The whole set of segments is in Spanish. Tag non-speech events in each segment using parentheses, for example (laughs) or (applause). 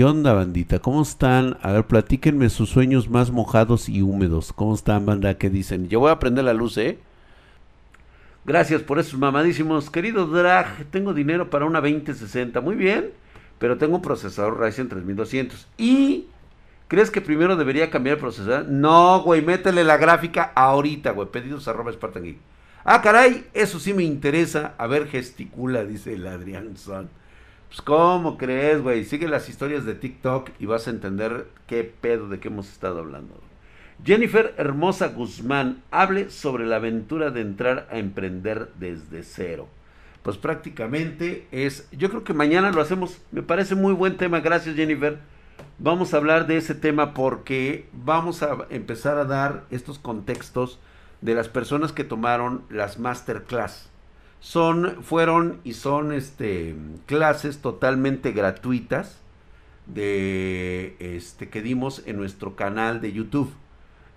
¿Qué onda, bandita? ¿Cómo están? A ver, platíquenme sus sueños más mojados y húmedos. ¿Cómo están, banda? ¿Qué dicen? Yo voy a prender la luz, ¿eh? Gracias por esos mamadísimos. Querido Drag, tengo dinero para una 2060. Muy bien, pero tengo un procesador Ryzen 3200. ¿Y crees que primero debería cambiar el procesador? No, güey, métele la gráfica ahorita, güey. Pedidos arroba Spartan. Ah, caray, eso sí me interesa. A ver, gesticula, dice el Adrián Son. Pues, ¿cómo crees, güey? Sigue las historias de TikTok y vas a entender qué pedo de qué hemos estado hablando. Jennifer Hermosa Guzmán, hable sobre la aventura de entrar a emprender desde cero. Pues prácticamente es, yo creo que mañana lo hacemos, me parece muy buen tema, gracias Jennifer. Vamos a hablar de ese tema porque vamos a empezar a dar estos contextos de las personas que tomaron las masterclass. Son, fueron y son este, clases totalmente gratuitas de, este, que dimos en nuestro canal de YouTube,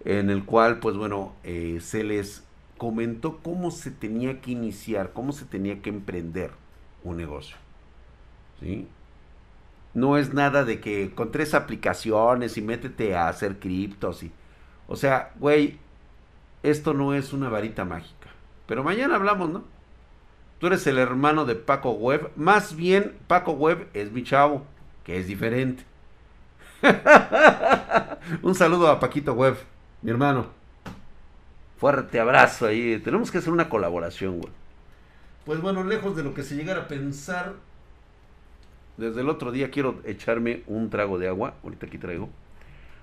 en el cual, pues bueno, eh, se les comentó cómo se tenía que iniciar, cómo se tenía que emprender un negocio. ¿Sí? No es nada de que con tres aplicaciones y métete a hacer criptos. O sea, güey, esto no es una varita mágica. Pero mañana hablamos, ¿no? Tú eres el hermano de Paco Web. Más bien, Paco Web es mi chavo, que es diferente. (laughs) Un saludo a Paquito Web, mi hermano. Fuerte abrazo ahí. Tenemos que hacer una colaboración, güey. Pues bueno, lejos de lo que se llegara a pensar, desde el otro día quiero echarme un trago de agua. Ahorita aquí traigo.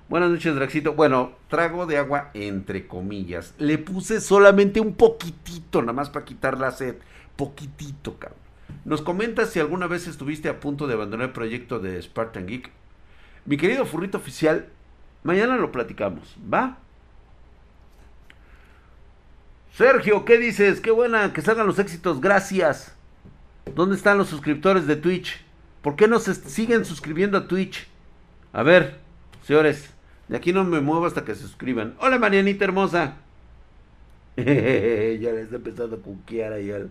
Buenas noches, Draxito. Bueno, trago de agua entre comillas. Le puse solamente un poquitito, nada más para quitar la sed. Poquitito, cabrón. Nos comentas si alguna vez estuviste a punto de abandonar el proyecto de Spartan Geek. Mi querido furrito oficial, mañana lo platicamos, ¿va? Sergio, ¿qué dices? Qué buena, que salgan los éxitos, gracias. ¿Dónde están los suscriptores de Twitch? ¿Por qué no se siguen suscribiendo a Twitch? A ver, señores, de aquí no me muevo hasta que se suscriban. Hola Marianita hermosa. (laughs) ya le está empezando a cuquear ahí al...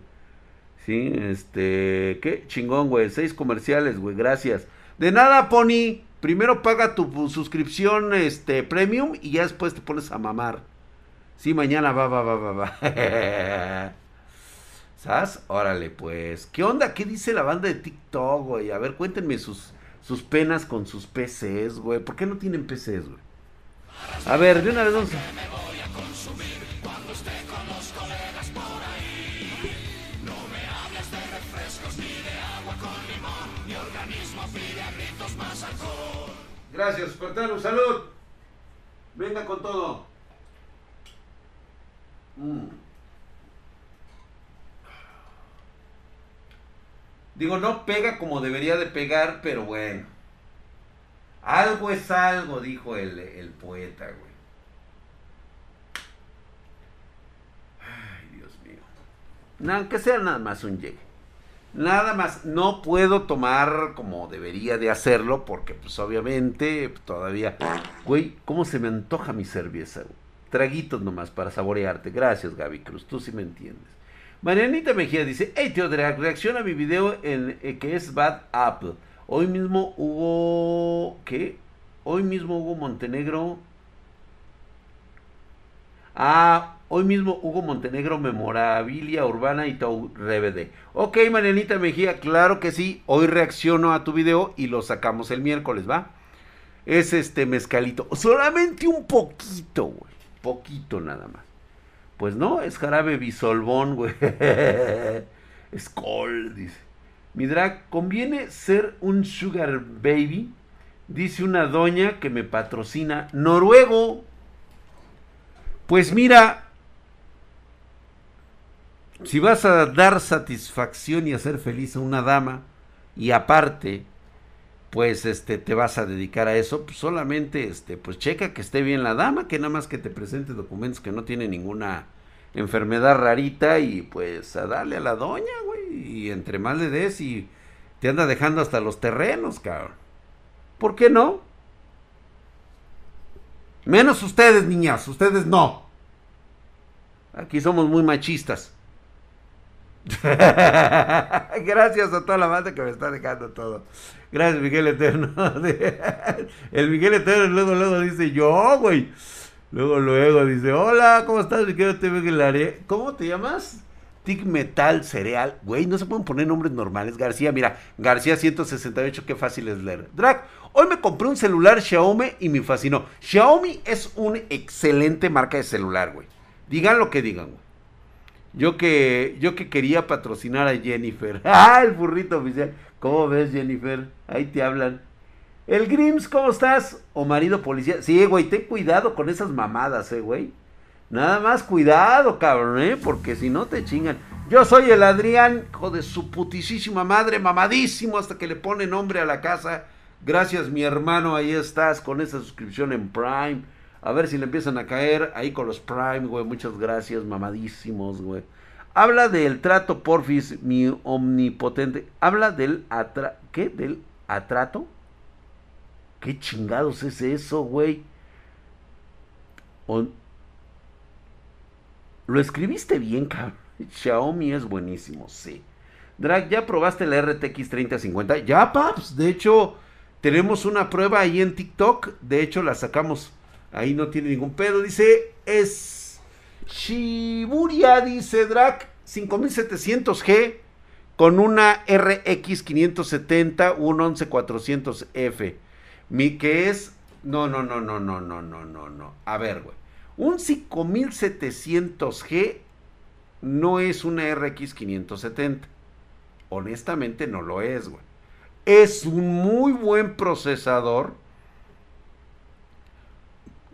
Sí, este... Qué chingón, güey. Seis comerciales, güey. Gracias. De nada, Pony. Primero paga tu suscripción este, premium y ya después te pones a mamar. Sí, mañana va, va, va, va, va. (laughs) ¿Sabes? Órale, pues. ¿Qué onda? ¿Qué dice la banda de TikTok, güey? A ver, cuéntenme sus, sus penas con sus PCs, güey. ¿Por qué no tienen PCs, güey? A ver, de una vez vamos Gracias, Espartano, salud. Venga con todo. Mm. Digo, no pega como debería de pegar, pero bueno. Algo es algo, dijo el, el poeta, güey. Ay, Dios mío. Aunque sea nada más un llegue. Nada más, no puedo tomar como debería de hacerlo porque pues obviamente todavía... Güey, ¿cómo se me antoja mi cerveza? Traguitos nomás para saborearte. Gracias Gaby Cruz, tú sí me entiendes. Marianita Mejía dice, hey tío reacciona a mi video en eh, que es Bad Apple. Hoy mismo hubo... ¿Qué? Hoy mismo hubo Montenegro. Ah, hoy mismo Hugo Montenegro, Memorabilia Urbana y Tau RBD. Ok, Marianita Mejía, claro que sí. Hoy reacciono a tu video y lo sacamos el miércoles, ¿va? Es este mezcalito. Solamente un poquito, güey. Poquito nada más. Pues no, es jarabe bisolbón, (laughs) güey. Skoll, dice. Mi drag, ¿conviene ser un sugar baby? Dice una doña que me patrocina noruego. Pues mira, si vas a dar satisfacción y hacer feliz a una dama y aparte pues este te vas a dedicar a eso, pues solamente este pues checa que esté bien la dama, que nada más que te presente documentos que no tiene ninguna enfermedad rarita y pues a darle a la doña, güey, y entre más le des y te anda dejando hasta los terrenos, cabrón. ¿Por qué no? Menos ustedes, niñas, ustedes no. Aquí somos muy machistas. (laughs) Gracias a toda la banda que me está dejando todo. Gracias, Miguel Eterno. (laughs) El Miguel Eterno luego, luego dice, yo, güey. Luego, luego dice, hola, ¿cómo estás, Miguel Eterno? ¿Cómo te llamas? Tic Metal Cereal. Güey, no se pueden poner nombres normales. García, mira, García 168, qué fácil es leer. Drag, hoy me compré un celular Xiaomi y me fascinó. Xiaomi es una excelente marca de celular, güey. Digan lo que digan, güey. Yo que, yo que quería patrocinar a Jennifer. (laughs) ¡Ah, el burrito oficial! ¿Cómo ves, Jennifer? Ahí te hablan. El Grims, ¿cómo estás? O marido policía. Sí, güey, ten cuidado con esas mamadas, eh, güey. Nada más cuidado, cabrón, ¿eh? Porque si no te chingan. Yo soy el Adrián, hijo de su putisísima madre, mamadísimo hasta que le pone nombre a la casa. Gracias, mi hermano, ahí estás con esa suscripción en Prime. A ver si le empiezan a caer ahí con los Prime, güey. Muchas gracias, mamadísimos, güey. Habla del trato porfis, mi omnipotente. Habla del atra... ¿Qué? ¿Del atrato? ¿Qué chingados es eso, güey? Lo escribiste bien, cabrón. Xiaomi es buenísimo, sí. Drag, ¿ya probaste la RTX 3050? Ya, paps. De hecho, tenemos una prueba ahí en TikTok. De hecho, la sacamos. Ahí no tiene ningún pedo. Dice, es Shiburia, dice Drag, 5700G con una RX 570, un 11400F. Mi que es... No, no, no, no, no, no, no, no, no. A ver, güey. Un 5700G no es una RX 570. Honestamente no lo es, güey. Es un muy buen procesador.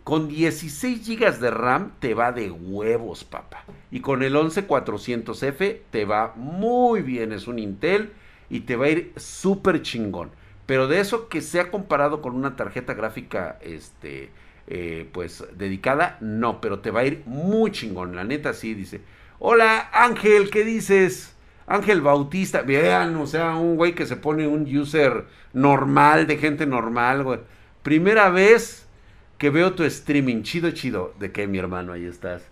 Con 16 GB de RAM te va de huevos, papá. Y con el 11400F te va muy bien. Es un Intel y te va a ir súper chingón. Pero de eso que sea comparado con una tarjeta gráfica, este, eh, pues dedicada, no, pero te va a ir muy chingón, la neta sí, dice. Hola Ángel, ¿qué dices? Ángel Bautista, vean, o sea, un güey que se pone un user normal, de gente normal, güey. Primera vez que veo tu streaming, chido, chido. ¿De qué, mi hermano? Ahí estás.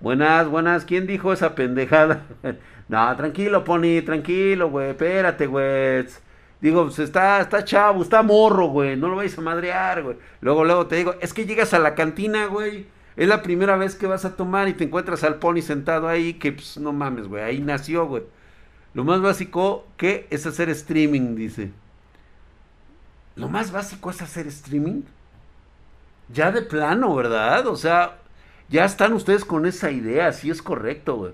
Buenas, buenas, ¿quién dijo esa pendejada? (laughs) no, tranquilo, Pony, tranquilo, güey, espérate, güey. Digo, pues está, está chavo, está morro, güey. No lo vais a madrear, güey. Luego, luego te digo, es que llegas a la cantina, güey. Es la primera vez que vas a tomar y te encuentras al pony sentado ahí, que pues no mames, güey. Ahí nació, güey. Lo más básico que es hacer streaming, dice. Lo más básico es hacer streaming. Ya de plano, ¿verdad? O sea, ya están ustedes con esa idea, sí es correcto, güey.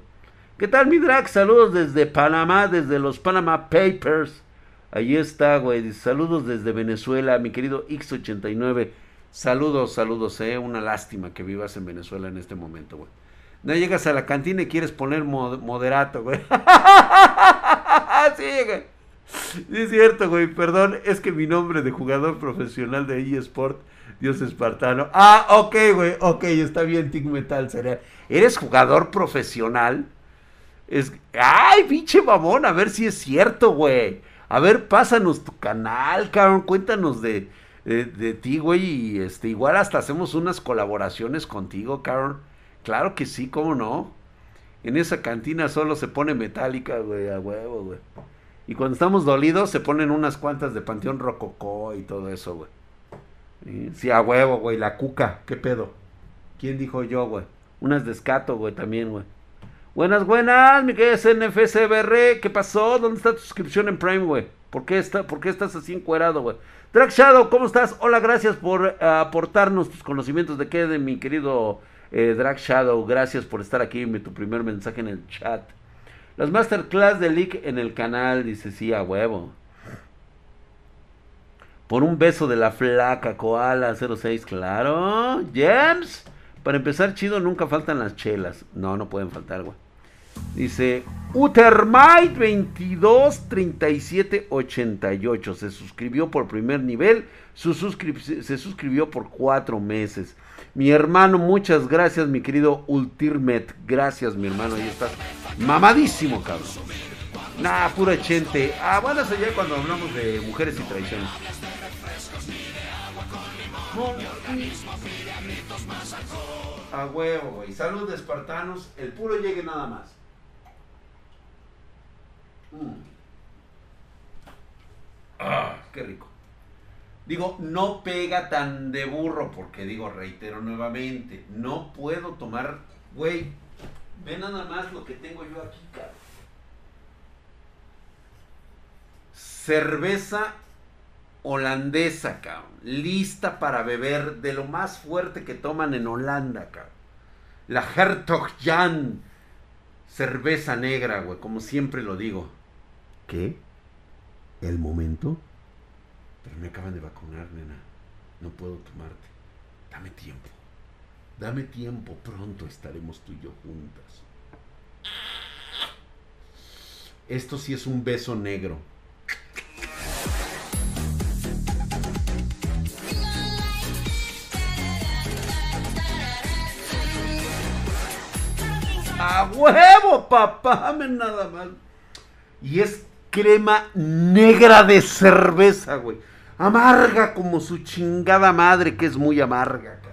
¿Qué tal, mi drag? Saludos desde Panamá, desde los Panama Papers. Ahí está, güey. Saludos desde Venezuela, mi querido X89. Saludos, saludos, eh. Una lástima que vivas en Venezuela en este momento, güey. No llegas a la cantina y quieres poner moderato, güey. (laughs) sí, güey. Sí, es cierto, güey. Perdón, es que mi nombre de jugador profesional de eSport, Dios espartano. Ah, ok, güey. Ok, está bien, Tic Metal sería. ¿Eres jugador profesional? Es. ¡Ay, pinche mamón! A ver si es cierto, güey. A ver, pásanos tu canal, cabrón. Cuéntanos de, de, ti, güey. Y este, igual hasta hacemos unas colaboraciones contigo, cabrón. Claro que sí, ¿cómo no? En esa cantina solo se pone metálica, güey, a huevo, güey. Y cuando estamos dolidos se ponen unas cuantas de Panteón Rococó y todo eso, güey. ¿Sí? a huevo, güey, la cuca, ¿qué pedo? ¿Quién dijo yo, güey? Unas de escato, güey, también, güey. Buenas, buenas, mi querido NFCBR. ¿Qué pasó? ¿Dónde está tu suscripción en Prime, güey? ¿Por qué, está, ¿Por qué estás así encuerado, güey? Drag Shadow, ¿cómo estás? Hola, gracias por eh, aportarnos tus conocimientos de qué de mi querido eh, Drag Shadow. Gracias por estar aquí, mi, tu primer mensaje en el chat. Las masterclass de Leak en el canal, dice sí, a huevo. Por un beso de la flaca Koala 06, claro. James, para empezar chido, nunca faltan las chelas. No, no pueden faltar, güey. Dice Utermite 223788 se suscribió por primer nivel, su se suscribió por cuatro meses. Mi hermano, muchas gracias, mi querido Ultirmet. Gracias, mi hermano, ahí estás. Mamadísimo, cabrón. Nah, pura gente. Ah, eso ya cuando hablamos de mujeres y traiciones. A huevo, güey. Salud, espartanos. El puro llegue nada más. Mm. Ah, qué rico. Digo, no pega tan de burro, porque digo, reitero nuevamente, no puedo tomar, güey, ve nada más lo que tengo yo aquí, cabrón. Cerveza holandesa, cabrón. Lista para beber de lo más fuerte que toman en Holanda, cabrón. La Hertog Jan. Cerveza negra, güey, como siempre lo digo. ¿Qué? ¿El momento? Pero me acaban de vacunar, nena. No puedo tomarte. Dame tiempo. Dame tiempo. Pronto estaremos tú y yo juntas. Esto sí es un beso negro. ¡A huevo, papá! nada más. Y es crema negra de cerveza, güey. Amarga como su chingada madre, que es muy amarga.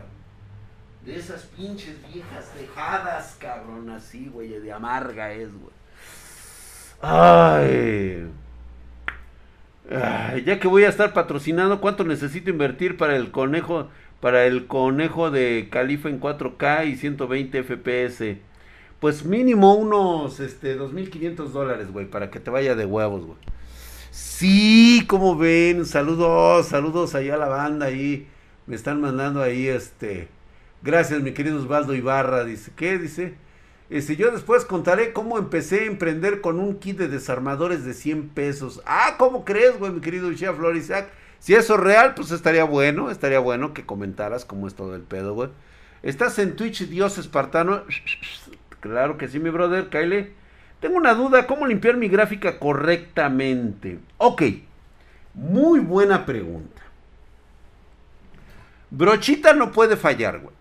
De esas pinches viejas dejadas, cabrón, así, güey, de amarga es, güey. Ay. Ya que voy a estar patrocinando, ¿cuánto necesito invertir para el conejo, para el conejo de Califa en 4K y 120 FPS? Pues mínimo unos, este, 2.500 dólares, güey, para que te vaya de huevos, güey. Sí, como ven, saludos, saludos allá a la banda ahí. Me están mandando ahí, este. Gracias, mi querido Osvaldo Ibarra. Dice, ¿qué? Dice. Este, yo después contaré cómo empecé a emprender con un kit de desarmadores de 100 pesos. Ah, ¿cómo crees, güey, mi querido Chef Florisac? Si eso es real, pues estaría bueno, estaría bueno que comentaras cómo es todo el pedo, güey. Estás en Twitch, Dios Espartano. Claro que sí, mi brother, Kyle. Tengo una duda, ¿cómo limpiar mi gráfica correctamente? Ok, muy buena pregunta. Brochita no puede fallar, güey.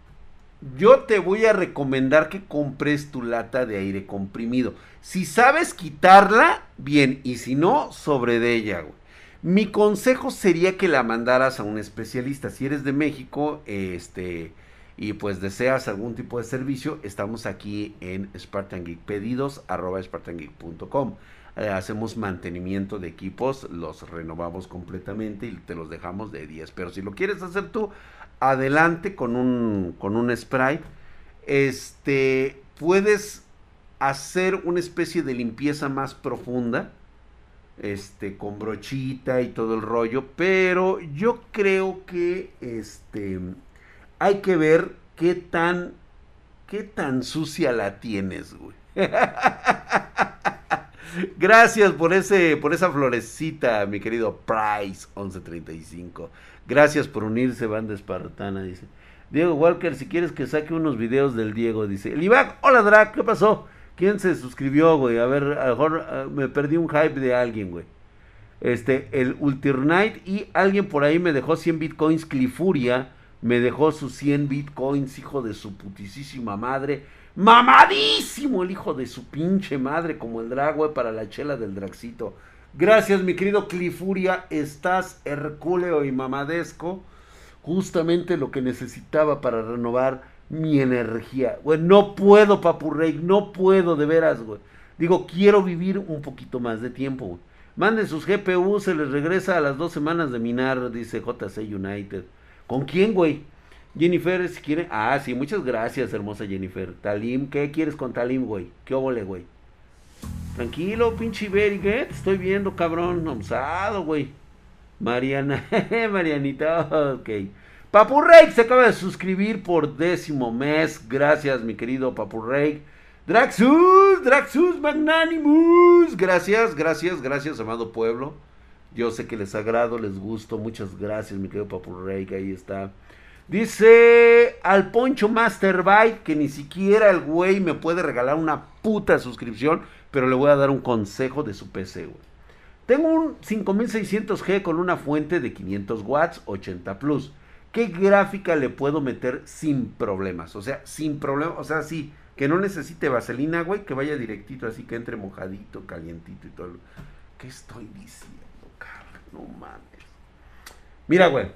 Yo te voy a recomendar que compres tu lata de aire comprimido. Si sabes quitarla, bien, y si no, sobre de ella, güey. Mi consejo sería que la mandaras a un especialista. Si eres de México, este, y pues deseas algún tipo de servicio, estamos aquí en Spartan Geek. Pedidos arroba spartangeek.com. Eh, hacemos mantenimiento de equipos, los renovamos completamente y te los dejamos de 10. Pero si lo quieres hacer tú, adelante con un, con un spray. Este, puedes hacer una especie de limpieza más profunda. Este, con brochita y todo el rollo. Pero yo creo que este hay que ver qué tan, qué tan sucia la tienes, güey. (laughs) Gracias por ese, por esa florecita, mi querido Price 1135. Gracias por unirse, banda espartana, dice. Diego Walker, si quieres que saque unos videos del Diego, dice. El hola Drac, ¿qué pasó? ¿Quién se suscribió, güey? A ver, a lo mejor ah, me perdí un hype de alguien, güey. Este, el Ulternite y alguien por ahí me dejó 100 bitcoins Clifuria me dejó sus 100 bitcoins, hijo de su putisísima madre. Mamadísimo el hijo de su pinche madre, como el drag, para la chela del dragcito. Gracias, mi querido Clifuria. Estás hercúleo y mamadesco. Justamente lo que necesitaba para renovar mi energía. Güey, no puedo, papurrey. No puedo, de veras, güey. Digo, quiero vivir un poquito más de tiempo, güey. Manden sus GPU, se les regresa a las dos semanas de minar, dice JC United. ¿Con quién, güey? Jennifer, si quiere. Ah, sí, muchas gracias, hermosa Jennifer. Talim, ¿qué quieres con Talim, güey? ¿Qué óvole, güey? Tranquilo, pinche Iberi, ¿qué? Te estoy viendo, cabrón. Osado, güey. Mariana, (laughs) Marianita, ok. Papu Rey se acaba de suscribir por décimo mes. Gracias, mi querido Papu Rey. Draxus, Draxus Magnanimus. Gracias, gracias, gracias, amado pueblo. Yo sé que les agrado, les gusto. Muchas gracias, mi querido Papu Rey, que ahí está. Dice al Poncho Master Byte que ni siquiera el güey me puede regalar una puta suscripción, pero le voy a dar un consejo de su PC, güey. Tengo un 5600G con una fuente de 500 watts, 80 plus. ¿Qué gráfica le puedo meter sin problemas? O sea, sin problemas, o sea, sí, que no necesite vaselina, güey, que vaya directito, así que entre mojadito, calientito y todo. ¿Qué estoy diciendo? No mames. Mira, güey.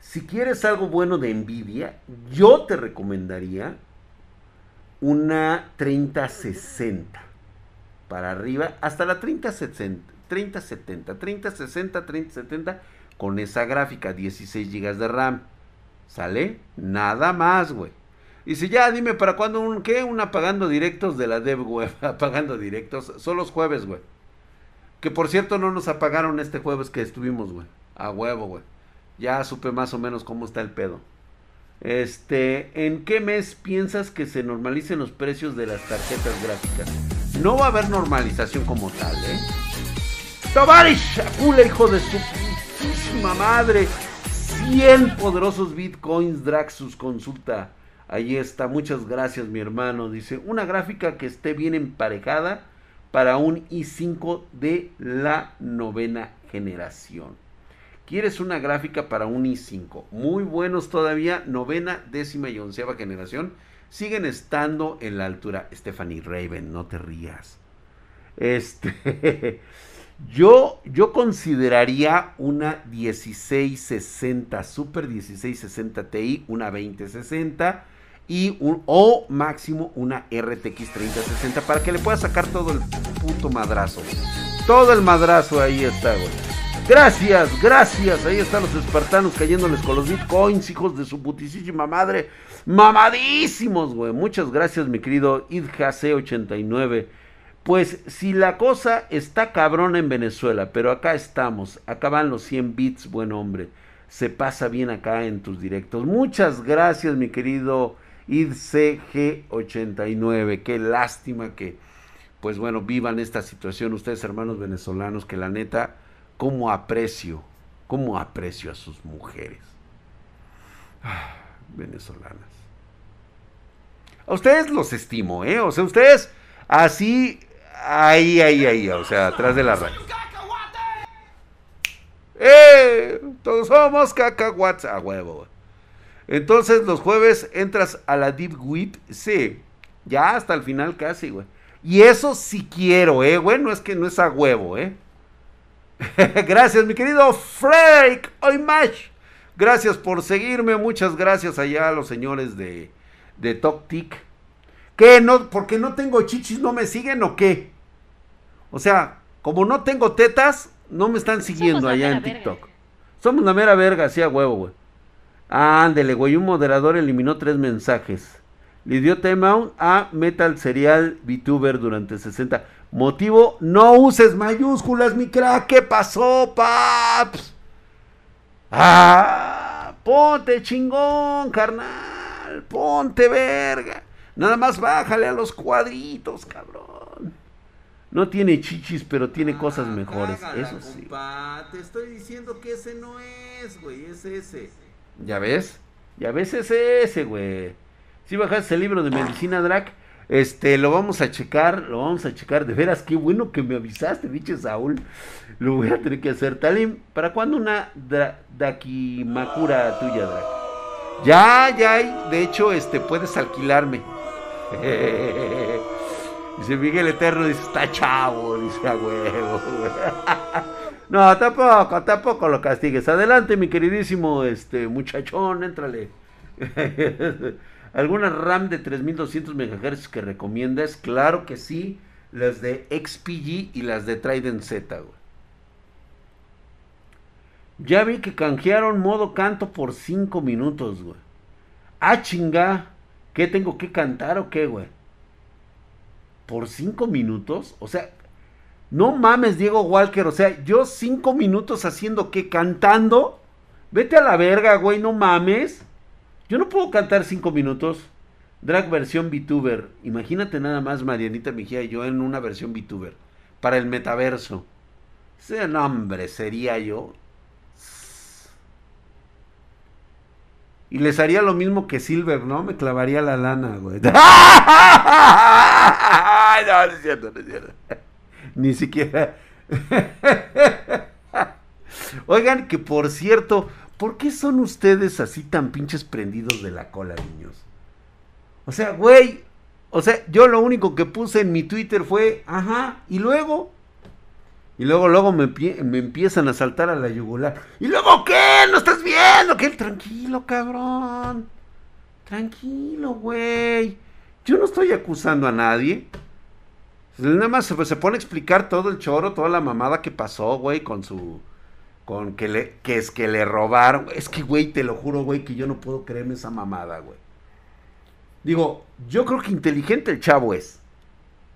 Si quieres algo bueno de Nvidia, yo te recomendaría una 3060 para arriba hasta la 3070, 3070, 3060, 3070 con esa gráfica, 16 GB de RAM. ¿Sale? Nada más, güey. Y si ya, dime para cuándo un qué, un apagando directos de la dev web, (laughs) apagando directos, son los jueves, güey. Que por cierto no nos apagaron este jueves que estuvimos, güey. A huevo, güey. Ya supe más o menos cómo está el pedo. Este, ¿en qué mes piensas que se normalicen los precios de las tarjetas gráficas? No va a haber normalización como tal, ¿eh? Tovarish, Akula, hijo de su putísima madre. 100 poderosos bitcoins, Draxus, consulta. Ahí está, muchas gracias mi hermano. Dice, una gráfica que esté bien emparejada para un i5 de la novena generación. ¿Quieres una gráfica para un i5? Muy buenos todavía, novena, décima y onceava generación. Siguen estando en la altura. Stephanie Raven, no te rías. Este, (laughs) yo, yo consideraría una 1660, Super 1660 Ti, una 2060 y un o máximo una RTX 3060 para que le pueda sacar todo el puto madrazo. Todo el madrazo ahí está, güey. Gracias, gracias. Ahí están los espartanos cayéndoles con los bitcoins, hijos de su putísima madre. Mamadísimos, güey. Muchas gracias, mi querido IdJC89. Pues si la cosa está cabrona en Venezuela, pero acá estamos, acá van los 100 bits, buen hombre. Se pasa bien acá en tus directos. Muchas gracias, mi querido IdCG89. Qué lástima que, pues bueno, vivan esta situación ustedes, hermanos venezolanos, que la neta, cómo aprecio, cómo aprecio a sus mujeres. Ah, venezolanas. A ustedes los estimo, ¿eh? O sea, ustedes así, ahí, ahí, ahí, o sea, atrás de la radio. ¡Eh! Todos somos cacahuates a huevo. Entonces los jueves entras a la Deep Whip, sí, ya hasta el final casi, güey. Y eso sí quiero, eh, güey, no es que no es a huevo, eh. (laughs) gracias, mi querido Freak Oimash. Gracias por seguirme, muchas gracias allá a los señores de, de TokTik. ¿Qué? No, porque no tengo chichis, ¿no me siguen o qué? O sea, como no tengo tetas, no me están siguiendo allá en TikTok. Somos la mera verga, así a huevo, güey. Ándele, güey, un moderador eliminó tres mensajes. Le dio tema a Metal Serial VTuber durante 60. Motivo, no uses mayúsculas, mi crack. ¿Qué pasó, paps? Ah, ponte chingón, carnal. Ponte verga. Nada más bájale a los cuadritos, cabrón. No tiene chichis, pero tiene cosas ah, mejores. Eso sí. Te estoy diciendo que ese no es, güey, es ese. ¿Ya ves? Ya ves ese, ese, güey. Si bajaste el libro de medicina, Drac, este, lo vamos a checar, lo vamos a checar. De veras, qué bueno que me avisaste, bicho Saúl. Lo voy a tener que hacer. Talim, ¿para cuándo una Dakimakura tuya, Drac? Ya, ya. De hecho, este, puedes alquilarme. (laughs) dice Miguel Eterno, dice, está chavo, dice a huevo. (laughs) No, tampoco, tampoco lo castigues. Adelante, mi queridísimo este muchachón, éntrale. (laughs) ¿Alguna RAM de 3200 MHz que recomiendas? Claro que sí. Las de XPG y las de Trident Z, güey. Ya vi que canjearon modo canto por 5 minutos, güey. Ah, chinga. ¿Qué tengo que cantar o qué, güey? ¿Por 5 minutos? O sea, no mames, Diego Walker. O sea, yo cinco minutos haciendo que cantando. Vete a la verga, güey, no mames. Yo no puedo cantar cinco minutos. Drag versión VTuber. Imagínate nada más Marianita Mejía y yo en una versión VTuber. Para el metaverso. Ese nombre sería yo. Y les haría lo mismo que Silver, ¿no? Me clavaría la lana, güey. (laughs) No, no es cierto, no es cierto. Ni siquiera. (laughs) Oigan, que por cierto, ¿por qué son ustedes así tan pinches prendidos de la cola, niños? O sea, güey, o sea, yo lo único que puse en mi Twitter fue, ajá, y luego. Y luego, luego me, empiezan a saltar a la yugular. ¿Y luego qué? ¿No estás viendo? ¿Qué? Tranquilo, cabrón. Tranquilo, güey. Yo no estoy acusando a nadie. Nada más se, se pone a explicar todo el choro, toda la mamada que pasó, güey, con su con que le que es que le robaron. Es que güey, te lo juro, güey, que yo no puedo creerme esa mamada, güey. Digo, yo creo que inteligente el chavo es.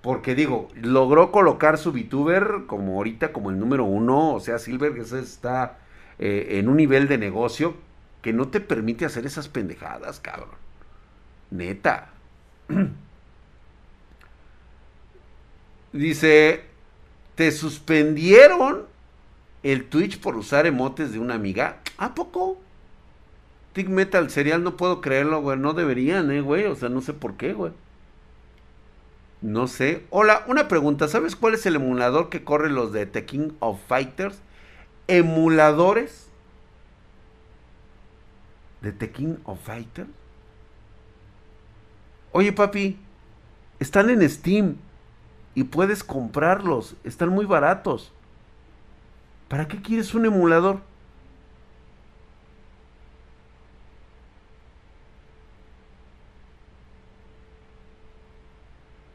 Porque digo, logró colocar su VTuber como ahorita como el número uno. O sea, Silver que está eh, en un nivel de negocio que no te permite hacer esas pendejadas, cabrón. Neta. (clears throat) Dice, te suspendieron el Twitch por usar emotes de una amiga. ¿A poco? Tig Metal Serial, no puedo creerlo, güey. No deberían, eh, güey. O sea, no sé por qué, güey. No sé. Hola, una pregunta. ¿Sabes cuál es el emulador que corre los de The King of Fighters? ¿Emuladores? ¿De The King of Fighters? Oye, papi. Están en Steam. Y puedes comprarlos. Están muy baratos. ¿Para qué quieres un emulador?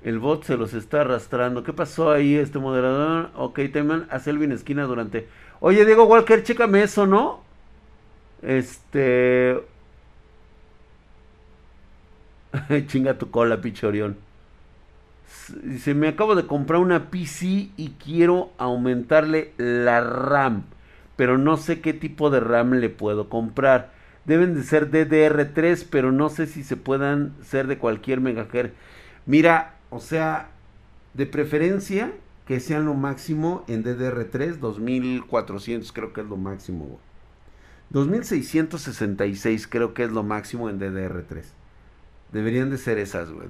El bot se los está arrastrando. ¿Qué pasó ahí, este moderador? Ok, teman a Selvin esquina durante. Oye, Diego Walker, chécame eso, ¿no? Este. (laughs) Chinga tu cola, pichorión. Dice, me acabo de comprar una PC y quiero aumentarle la RAM, pero no sé qué tipo de RAM le puedo comprar. Deben de ser DDR3, pero no sé si se puedan ser de cualquier megahertz. Mira, o sea, de preferencia que sean lo máximo en DDR3, 2400 creo que es lo máximo. 2666 creo que es lo máximo en DDR3. Deberían de ser esas, güey.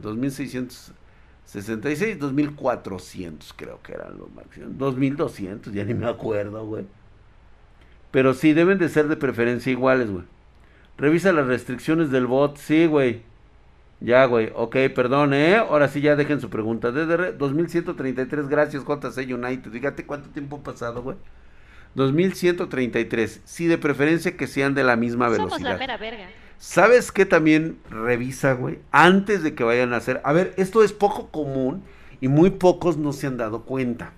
2666, 2400 creo que eran los máximos. 2200, ya ni me acuerdo, güey. Pero sí, deben de ser de preferencia iguales, güey. Revisa las restricciones del bot. Sí, güey. Ya, güey. Ok, perdón, ¿eh? Ahora sí ya dejen su pregunta. DDR 2133, gracias JC United. Fíjate cuánto tiempo ha pasado, güey. 2133. Sí, de preferencia que sean de la misma velocidad. Somos la mera verga. ¿Sabes qué también revisa, güey? Antes de que vayan a hacer. A ver, esto es poco común y muy pocos no se han dado cuenta.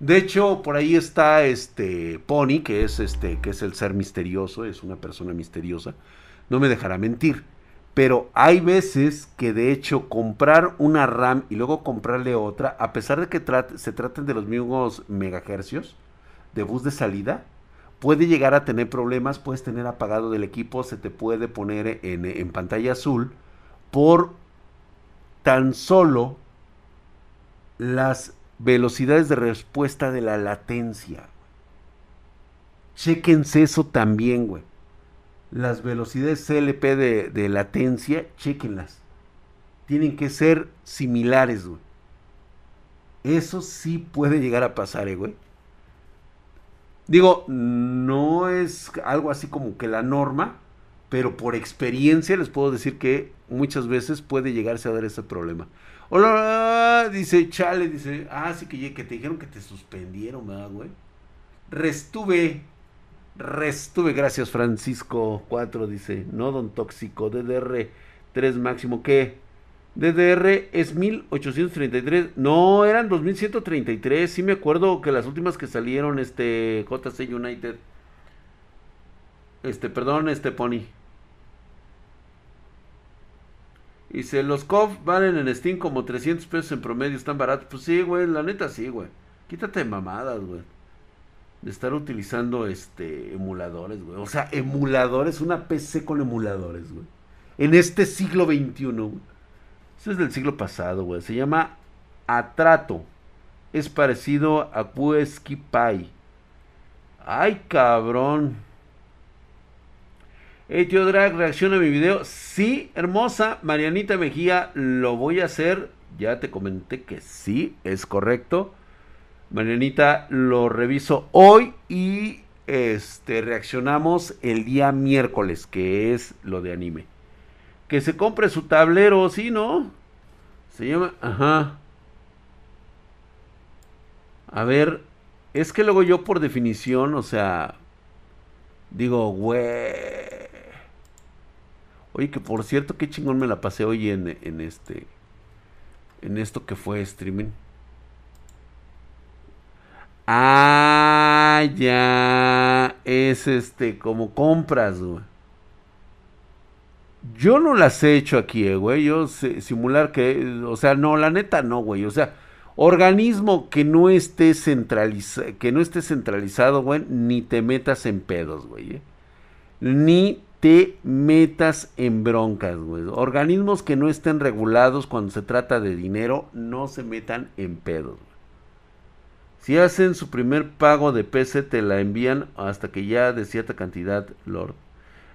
De hecho, por ahí está este Pony, que es este, que es el ser misterioso, es una persona misteriosa. No me dejará mentir. Pero hay veces que de hecho comprar una RAM y luego comprarle otra, a pesar de que se traten de los mismos megahercios de bus de salida, puede llegar a tener problemas, puedes tener apagado del equipo, se te puede poner en, pantalla azul por tan solo las velocidades de respuesta de la latencia. Chequense eso también, güey las velocidades CLP de, latencia, chequenlas. Tienen que ser similares, güey. Eso sí puede llegar a pasar, eh, güey. Digo, no es algo así como que la norma, pero por experiencia les puedo decir que muchas veces puede llegarse a dar ese problema. Hola, dice Chale, dice, ah, sí que, que te dijeron que te suspendieron, ¿verdad, güey? Restuve Restuve, gracias Francisco 4, dice, no don tóxico, DDR 3 máximo, ¿qué? DDR es 1833, no, eran 2133, sí me acuerdo que las últimas que salieron, este, JC United, este, perdón, este Pony. Dice, los COF valen en Steam como 300 pesos en promedio, están baratos. Pues sí, güey, la neta sí, güey. Quítate de mamadas, güey de estar utilizando este emuladores, güey. O sea, emuladores, una PC con emuladores, güey. En este siglo XXI, güey. Eso es del siglo pasado, güey. Se llama Atrato. Es parecido a Puesky Pi. Ay, cabrón. Hey, tío Drag, reacciona a mi video. Sí, hermosa. Marianita Mejía, lo voy a hacer. Ya te comenté que sí, es correcto. Marianita, lo reviso hoy y este reaccionamos el día miércoles, que es lo de anime. Que se compre su tablero, ¿sí, no? Se llama, ajá. A ver, es que luego yo por definición, o sea, digo, güey. Oye, que por cierto, qué chingón me la pasé hoy en, en este, en esto que fue streaming. Ah, ya. Es este, como compras, güey. Yo no las he hecho aquí, eh, güey. Yo simular que, o sea, no, la neta no, güey. O sea, organismo que no esté centralizado, que no esté centralizado, güey, ni te metas en pedos, güey. Eh. Ni te metas en broncas, güey. Organismos que no estén regulados cuando se trata de dinero, no se metan en pedos. Si hacen su primer pago de PC, te la envían hasta que ya de cierta cantidad, Lord.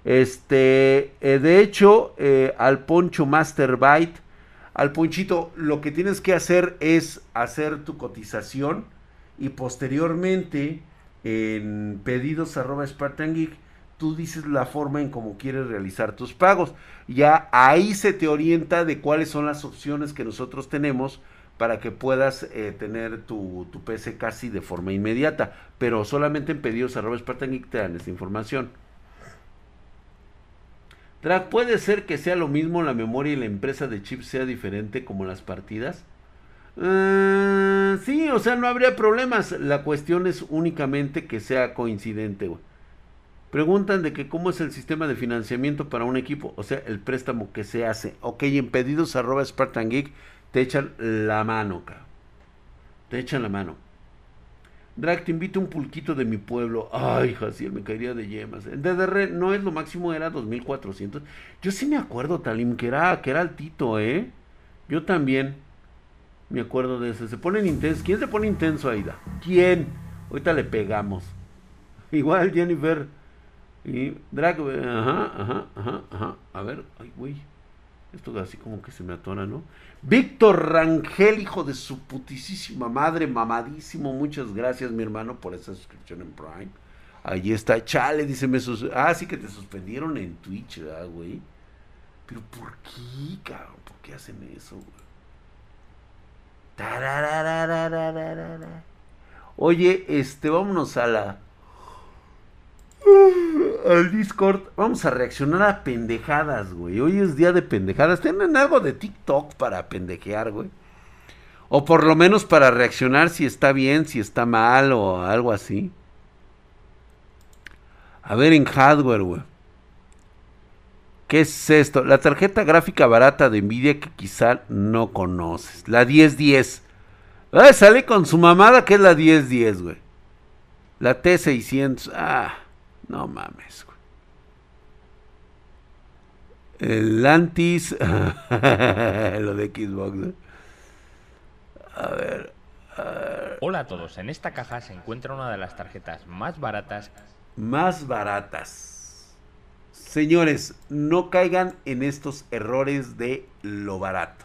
Este, eh, de hecho, eh, al Poncho Master Byte, al Ponchito, lo que tienes que hacer es hacer tu cotización y posteriormente en pedidos arroba Spartan Geek, tú dices la forma en cómo quieres realizar tus pagos. Ya ahí se te orienta de cuáles son las opciones que nosotros tenemos para que puedas eh, tener tu, tu, PC casi de forma inmediata. Pero solamente en pedidos arroba Spartan Geek te dan esta información. ¿Puede ser que sea lo mismo la memoria y la empresa de chips sea diferente como las partidas? Uh, sí, o sea, no habría problemas. La cuestión es únicamente que sea coincidente, Preguntan de que cómo es el sistema de financiamiento para un equipo, o sea, el préstamo que se hace. Ok, en pedidos arroba Spartan Geek te echan la mano, cabrón. Te echan la mano. Drag, te invito un pulquito de mi pueblo. Ay, Jaciel, me caería de yemas. DDR no es lo máximo, era 2400. Yo sí me acuerdo, Talim, que era, que era altito, ¿eh? Yo también me acuerdo de ese. Se ponen intensos. ¿Quién se pone intenso, Aida? ¿Quién? Ahorita le pegamos. Igual, Jennifer. Y Drag, ajá, ajá, ajá, ajá. A ver, ay, güey. Esto así como que se me atona, ¿no? Víctor Rangel, hijo de su putisísima madre, mamadísimo. Muchas gracias, mi hermano, por esa suscripción en Prime. Ahí está, chale, dice, me ah, sí que te suspendieron en Twitch, ¿verdad, güey? Pero ¿por qué, cabrón? ¿Por qué hacen eso, güey? Oye, este, vámonos a la al Discord. Vamos a reaccionar a pendejadas, güey. Hoy es día de pendejadas. Tienen algo de TikTok para pendejear, güey. O por lo menos para reaccionar si está bien, si está mal o algo así. A ver en hardware, güey. ¿Qué es esto? La tarjeta gráfica barata de Nvidia que quizá no conoces. La 1010. Ah, sale con su mamada que es la 1010, güey. La T600. Ah. No mames, güey. El Antis. (laughs) lo de Xbox. A ver, a ver. Hola a todos. En esta caja se encuentra una de las tarjetas más baratas. Más baratas. Señores, no caigan en estos errores de lo barato.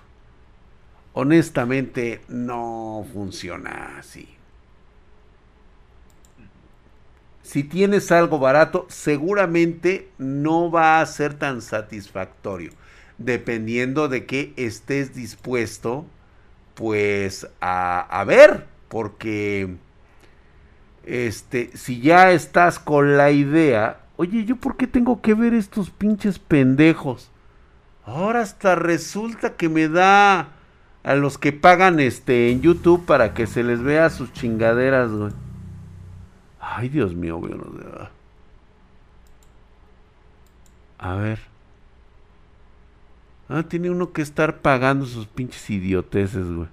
Honestamente, no funciona así si tienes algo barato, seguramente no va a ser tan satisfactorio, dependiendo de que estés dispuesto, pues, a, ver, porque, este, si ya estás con la idea, oye, ¿yo por qué tengo que ver estos pinches pendejos? Ahora hasta resulta que me da a los que pagan este en YouTube para que se les vea sus chingaderas, güey. Ay, Dios mío, güey. A ver. Ah, tiene uno que estar pagando sus pinches idioteces, güey.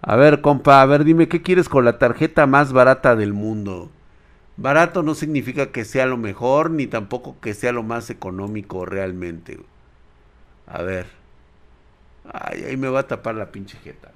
A ver, compa, a ver, dime qué quieres con la tarjeta más barata del mundo. Barato no significa que sea lo mejor, ni tampoco que sea lo más económico realmente. Güey. A ver. Ay, ahí me va a tapar la pinche jeta.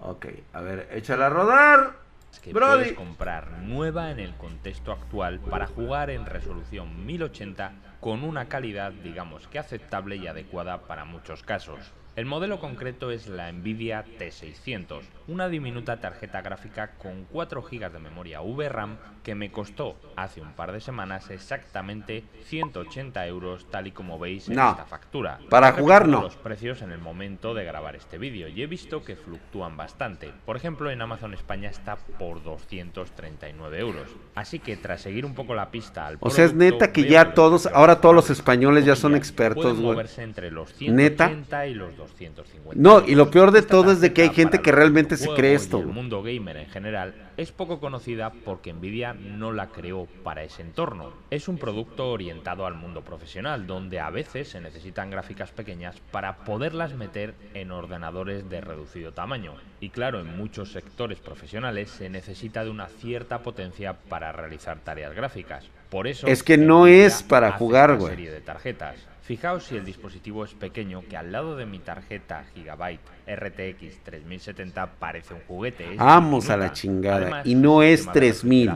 Güey. Ok, a ver, échala a rodar que puedes comprar nueva en el contexto actual para jugar en resolución 1080 con una calidad digamos que aceptable y adecuada para muchos casos. El modelo concreto es la Nvidia T600, una diminuta tarjeta gráfica con 4 GB de memoria VRAM que me costó hace un par de semanas exactamente 180 euros tal y como veis en esta factura. Para jugar no. los precios en el momento de grabar este vídeo y he visto que fluctúan bastante. Por ejemplo en Amazon España está por 239 euros. Así que tras seguir un poco la pista al O sea es neta que ya todos, ahora todos los españoles ya son expertos, güey. entre los 180 y los 250. No, y lo peor de todo es de que hay gente que realmente se y esto, El mundo gamer en general es poco conocida porque Nvidia no la creó para ese entorno. Es un producto orientado al mundo profesional, donde a veces se necesitan gráficas pequeñas para poderlas meter en ordenadores de reducido tamaño. Y claro, en muchos sectores profesionales se necesita de una cierta potencia para realizar tareas gráficas. Por eso Es que no es para jugar, güey. serie de tarjetas. Fijaos si el dispositivo es pequeño, que al lado de mi tarjeta Gigabyte RTX 3070 parece un juguete. Vamos a la chingada. Además, Y no es sistema de 3000.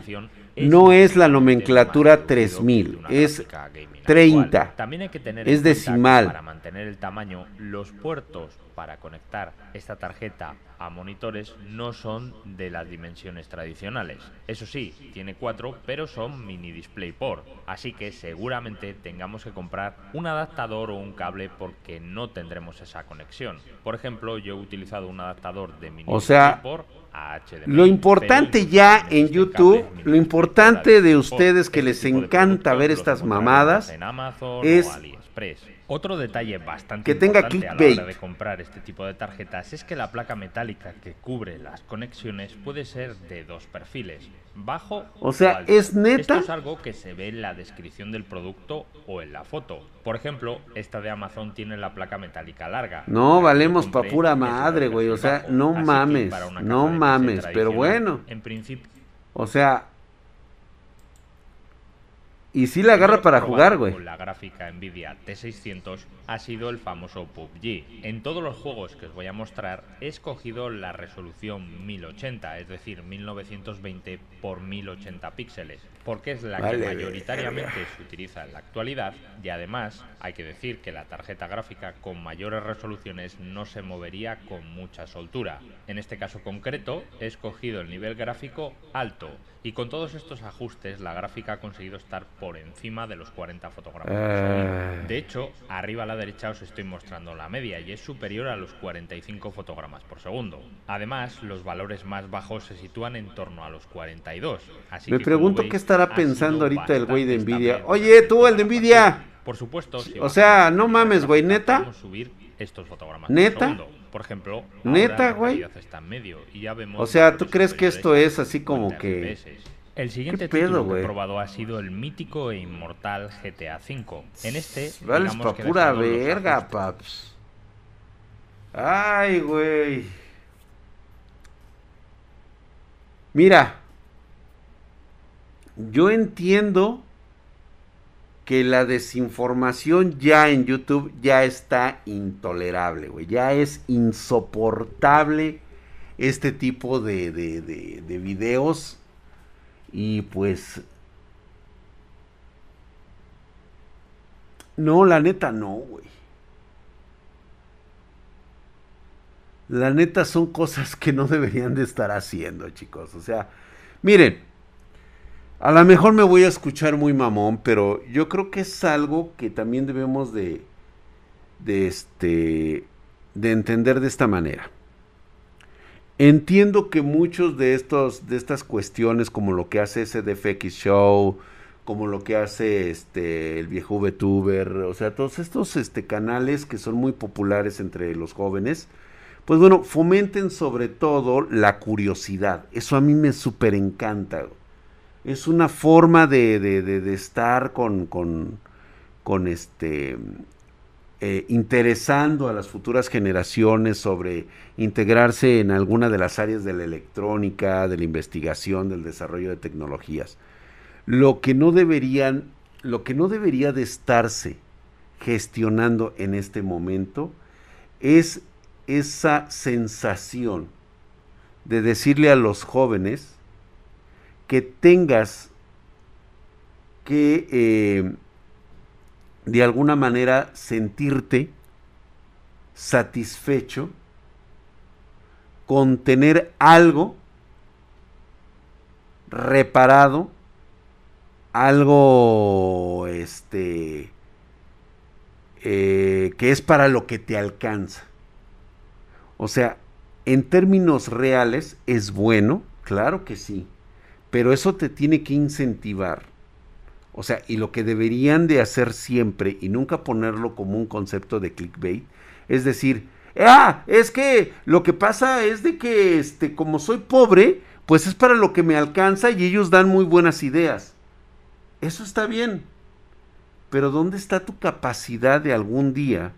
No es la nomenclatura más reducido 3000, que una es gráfica gaming 30. actual. También hay que tener Es decimal. Para mantener el tamaño, los puertos para conectar esta tarjeta a monitores no son de las dimensiones tradicionales. Eso sí, tiene cuatro, pero son mini DisplayPort. Así que seguramente tengamos que comprar un adaptador o un cable porque no tendremos esa conexión. Por ejemplo, yo he utilizado un adaptador de mini O sea, DisplayPort Lo importante ya incluso en este YouTube, lo importante de ustedes que este les tipo de encanta ver estas mamadas es AliExpress. Otro detalle bastante que tenga importante a la clickbait. hora de comprar este tipo de tarjetas es que la placa metálica que cubre las conexiones puede ser de dos perfiles, bajo O sea, alto. ¿es neta? Esto es algo que se ve en la descripción del producto o en la foto. Por ejemplo, esta de Amazon tiene la placa metálica larga. No, valemos pa' pura madre, güey, o sea, no mames, no mames, pero bueno. En principio O sea, y sí la agarra para jugar, güey. Con la gráfica Nvidia T600 ha sido el famoso PUBG. En todos los juegos que os voy a mostrar he escogido la resolución 1080, es decir, 1920 por 1080 píxeles, porque es la Vale, que mayoritariamente se utiliza en la actualidad y además hay que decir que la tarjeta gráfica con mayores resoluciones no se movería con mucha soltura. En este caso concreto he escogido el nivel gráfico alto y con todos estos ajustes la gráfica ha conseguido estar por encima de los 40 fotogramas. segundo. De hecho, arriba a la derecha os estoy mostrando la media y es superior a los 45 fotogramas por segundo. Además, los valores más bajos se sitúan en torno a los 42. Así Me que, pregunto veis, qué estará pensando ahorita el güey de Nvidia. Oye, tú, el de Nvidia. Por supuesto, si O sea, no mames, güey, ¿neta? subir estos fotogramas ¿Neta? Por ejemplo, ¿Neta, güey? O sea, ¿tú crees que esto es así como 50 que-. El siguiente pedo, que he probado ha sido el mítico e inmortal GTA V. En este, digamos pa' que pura verga, paps. Ay, güey. Mira, yo entiendo que la desinformación ya en YouTube ya está intolerable, güey. Ya es insoportable este tipo de, de, de, de videos. Y pues... No, la neta no, güey. La neta son cosas que no deberían de estar haciendo, chicos. O sea, miren, a lo mejor me voy a escuchar muy mamón, pero yo creo que es algo que también debemos de, de este, de entender de esta manera. Entiendo que muchos de estos, de estas cuestiones, como lo que hace SDFX Show, como lo que hace este el viejo VTuber, o sea, todos estos este, canales que son muy populares entre los jóvenes, pues bueno, fomenten sobre todo la curiosidad. Eso a mí me súper encanta. Es una forma de, de, de, estar con, con, con este eh, interesando a las futuras generaciones sobre integrarse en alguna de las áreas de la electrónica, de la investigación, del desarrollo de tecnologías. Lo que no deberían, lo que no debería de estarse gestionando en este momento es esa sensación de decirle a los jóvenes que tengas que eh, de alguna manera sentirte satisfecho con tener algo reparado, algo este eh, que es para lo que te alcanza. O sea, en términos reales es bueno, claro que sí, pero eso te tiene que incentivar. O sea, y lo que deberían de hacer siempre y nunca ponerlo como un concepto de clickbait, es decir, Ah, es que lo que pasa es de que, este, como soy pobre, pues es para lo que me alcanza y ellos dan muy buenas ideas. Eso está bien. Pero ¿dónde está tu capacidad de algún día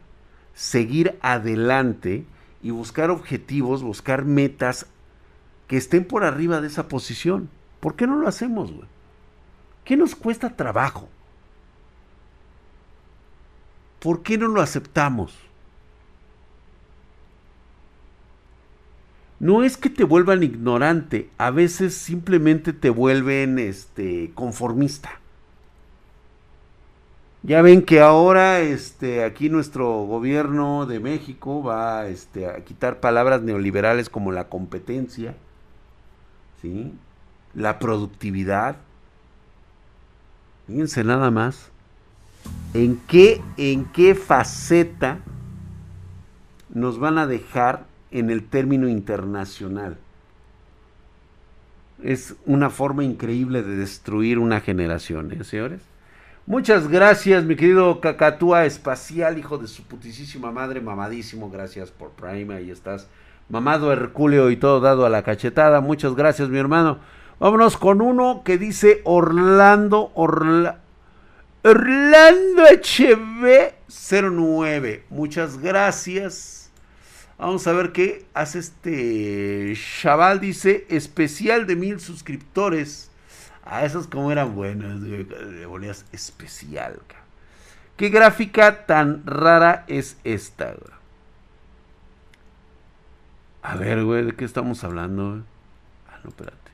seguir adelante y buscar objetivos, buscar metas que estén por arriba de esa posición? ¿Por qué no lo hacemos, güey? ¿Qué nos cuesta trabajo? ¿Por qué no lo aceptamos? No es que te vuelvan ignorante, a veces simplemente te vuelven este conformista. Ya ven que ahora este aquí nuestro gobierno de México va este, a quitar palabras neoliberales como la competencia, ¿sí? La productividad. Fíjense nada más. ¿En qué, ¿En qué faceta nos van a dejar en el término internacional? Es una forma increíble de destruir una generación, ¿eh, señores? Muchas gracias, mi querido Cacatúa Espacial, hijo de su putísima madre, mamadísimo. Gracias por Prime, ahí estás. Mamado Herculeo y todo dado a la cachetada. Muchas gracias, mi hermano. Vámonos con uno que dice Orlando Orlando. Orlando HB09. Muchas gracias. Vamos a ver qué hace este chaval. Dice especial de mil suscriptores. A ah, esos como eran buenos. Le ponías especial. ¿Qué gráfica tan rara es esta? A ver, güey, ¿de qué estamos hablando? Ah, no, espérate.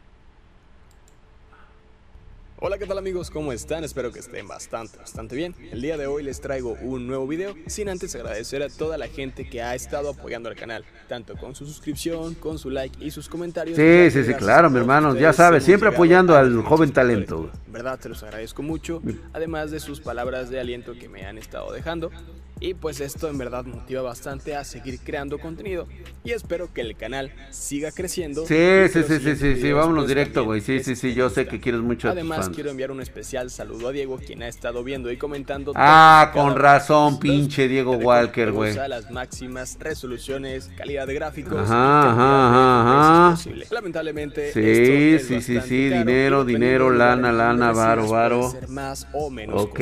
Hola qué tal amigos, ¿cómo están? Espero que estén bastante, bastante bien. El día de hoy les traigo un nuevo video, sin antes agradecer a toda la gente que ha estado apoyando al canal, tanto con su suscripción, con su like y sus comentarios. Sí, sí, sí, claro, mi hermano, ya sabes, siempre apoyando al joven talento. verdad, te los agradezco mucho, además de sus palabras de aliento que me han estado dejando. Y pues esto en verdad motiva bastante a seguir creando contenido y espero que el canal siga creciendo. Sí, sí, sí, sí, sí, sí, vámonos directo, güey. Sí, sí, sí, yo sé que quieres mucho. Además, quiero enviar un especial saludo a Diego, quien ha estado viendo y comentando. Ah, con razón, pinche Diego Walker, güey. las máximas resoluciones, calidad de gráficos. Ajá, ajá, ajá. Lamentablemente. Sí, sí, sí, sí, dinero, dinero, lana, lana, varo, varo. Más o menos ok,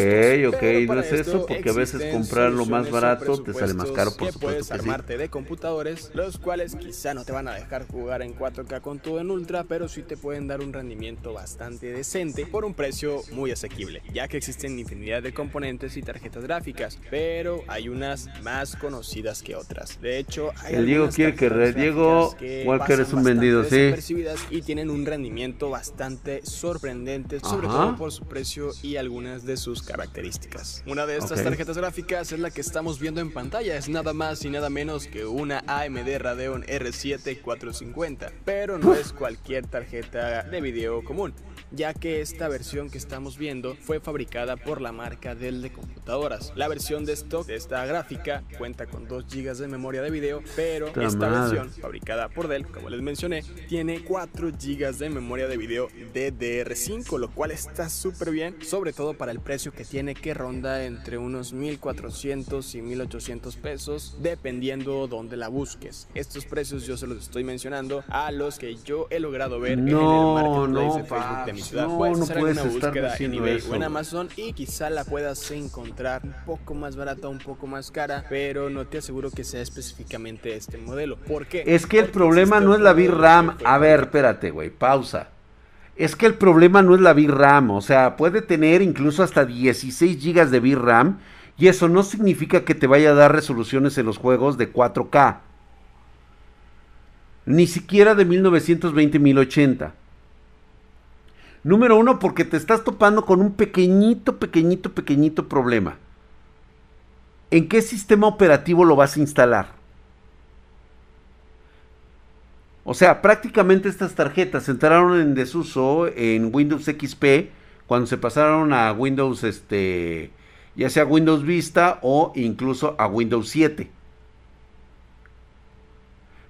ok, no es eso, porque a veces comprarlo más barato te sale más caro, por supuesto. Puedes armarte de computadores, los cuales quizá no te van a dejar jugar en 4K con todo en ultra, pero sí te pueden dar un rendimiento bastante decente por un precio muy asequible, ya que existen infinidad de componentes y tarjetas gráficas, pero hay unas más conocidas que otras. De hecho, hay el Diego quiere que Red Diego Walker es un vendido, sí. Y tienen un rendimiento bastante sorprendente, sobre todo por su precio y algunas de sus características. Una de estas tarjetas gráficas es la que estamos viendo en pantalla. Es nada más y nada menos que una AMD Radeon R7 450, pero no es cualquier tarjeta de video común ya que esta versión que estamos viendo fue fabricada por la marca Dell de computadoras. La versión de stock de esta gráfica cuenta con 2 GB de memoria de video, pero esta versión fabricada por Dell, como les mencioné, tiene 4 GB de memoria de video DDR5, lo cual está súper bien, sobre todo para el precio que tiene que ronda entre unos 1400 y 1800 pesos, dependiendo donde la busques. Estos precios yo se los estoy mencionando a los que yo he logrado ver en el marketplace de Facebook de mi no, puedes no puedes una búsqueda en eBay o en Amazon y quizá la puedas encontrar un poco más barata, un poco más cara, pero no te aseguro que sea específicamente este modelo. ¿Por qué? Es que el problema no es la VRAM. A ver, espérate, güey, pausa. Es que el problema no es la VRAM, o sea, puede tener incluso hasta 16 GB de VRAM y eso no significa que te vaya a dar resoluciones en los juegos de 4K. Ni siquiera de 1920-1080. Número uno, porque te estás topando con un pequeñito, pequeñito, pequeñito problema. ¿En qué sistema operativo lo vas a instalar? O sea, prácticamente estas tarjetas entraron en desuso en Windows XP cuando se pasaron a Windows, este, ya sea Windows Vista o incluso a Windows 7,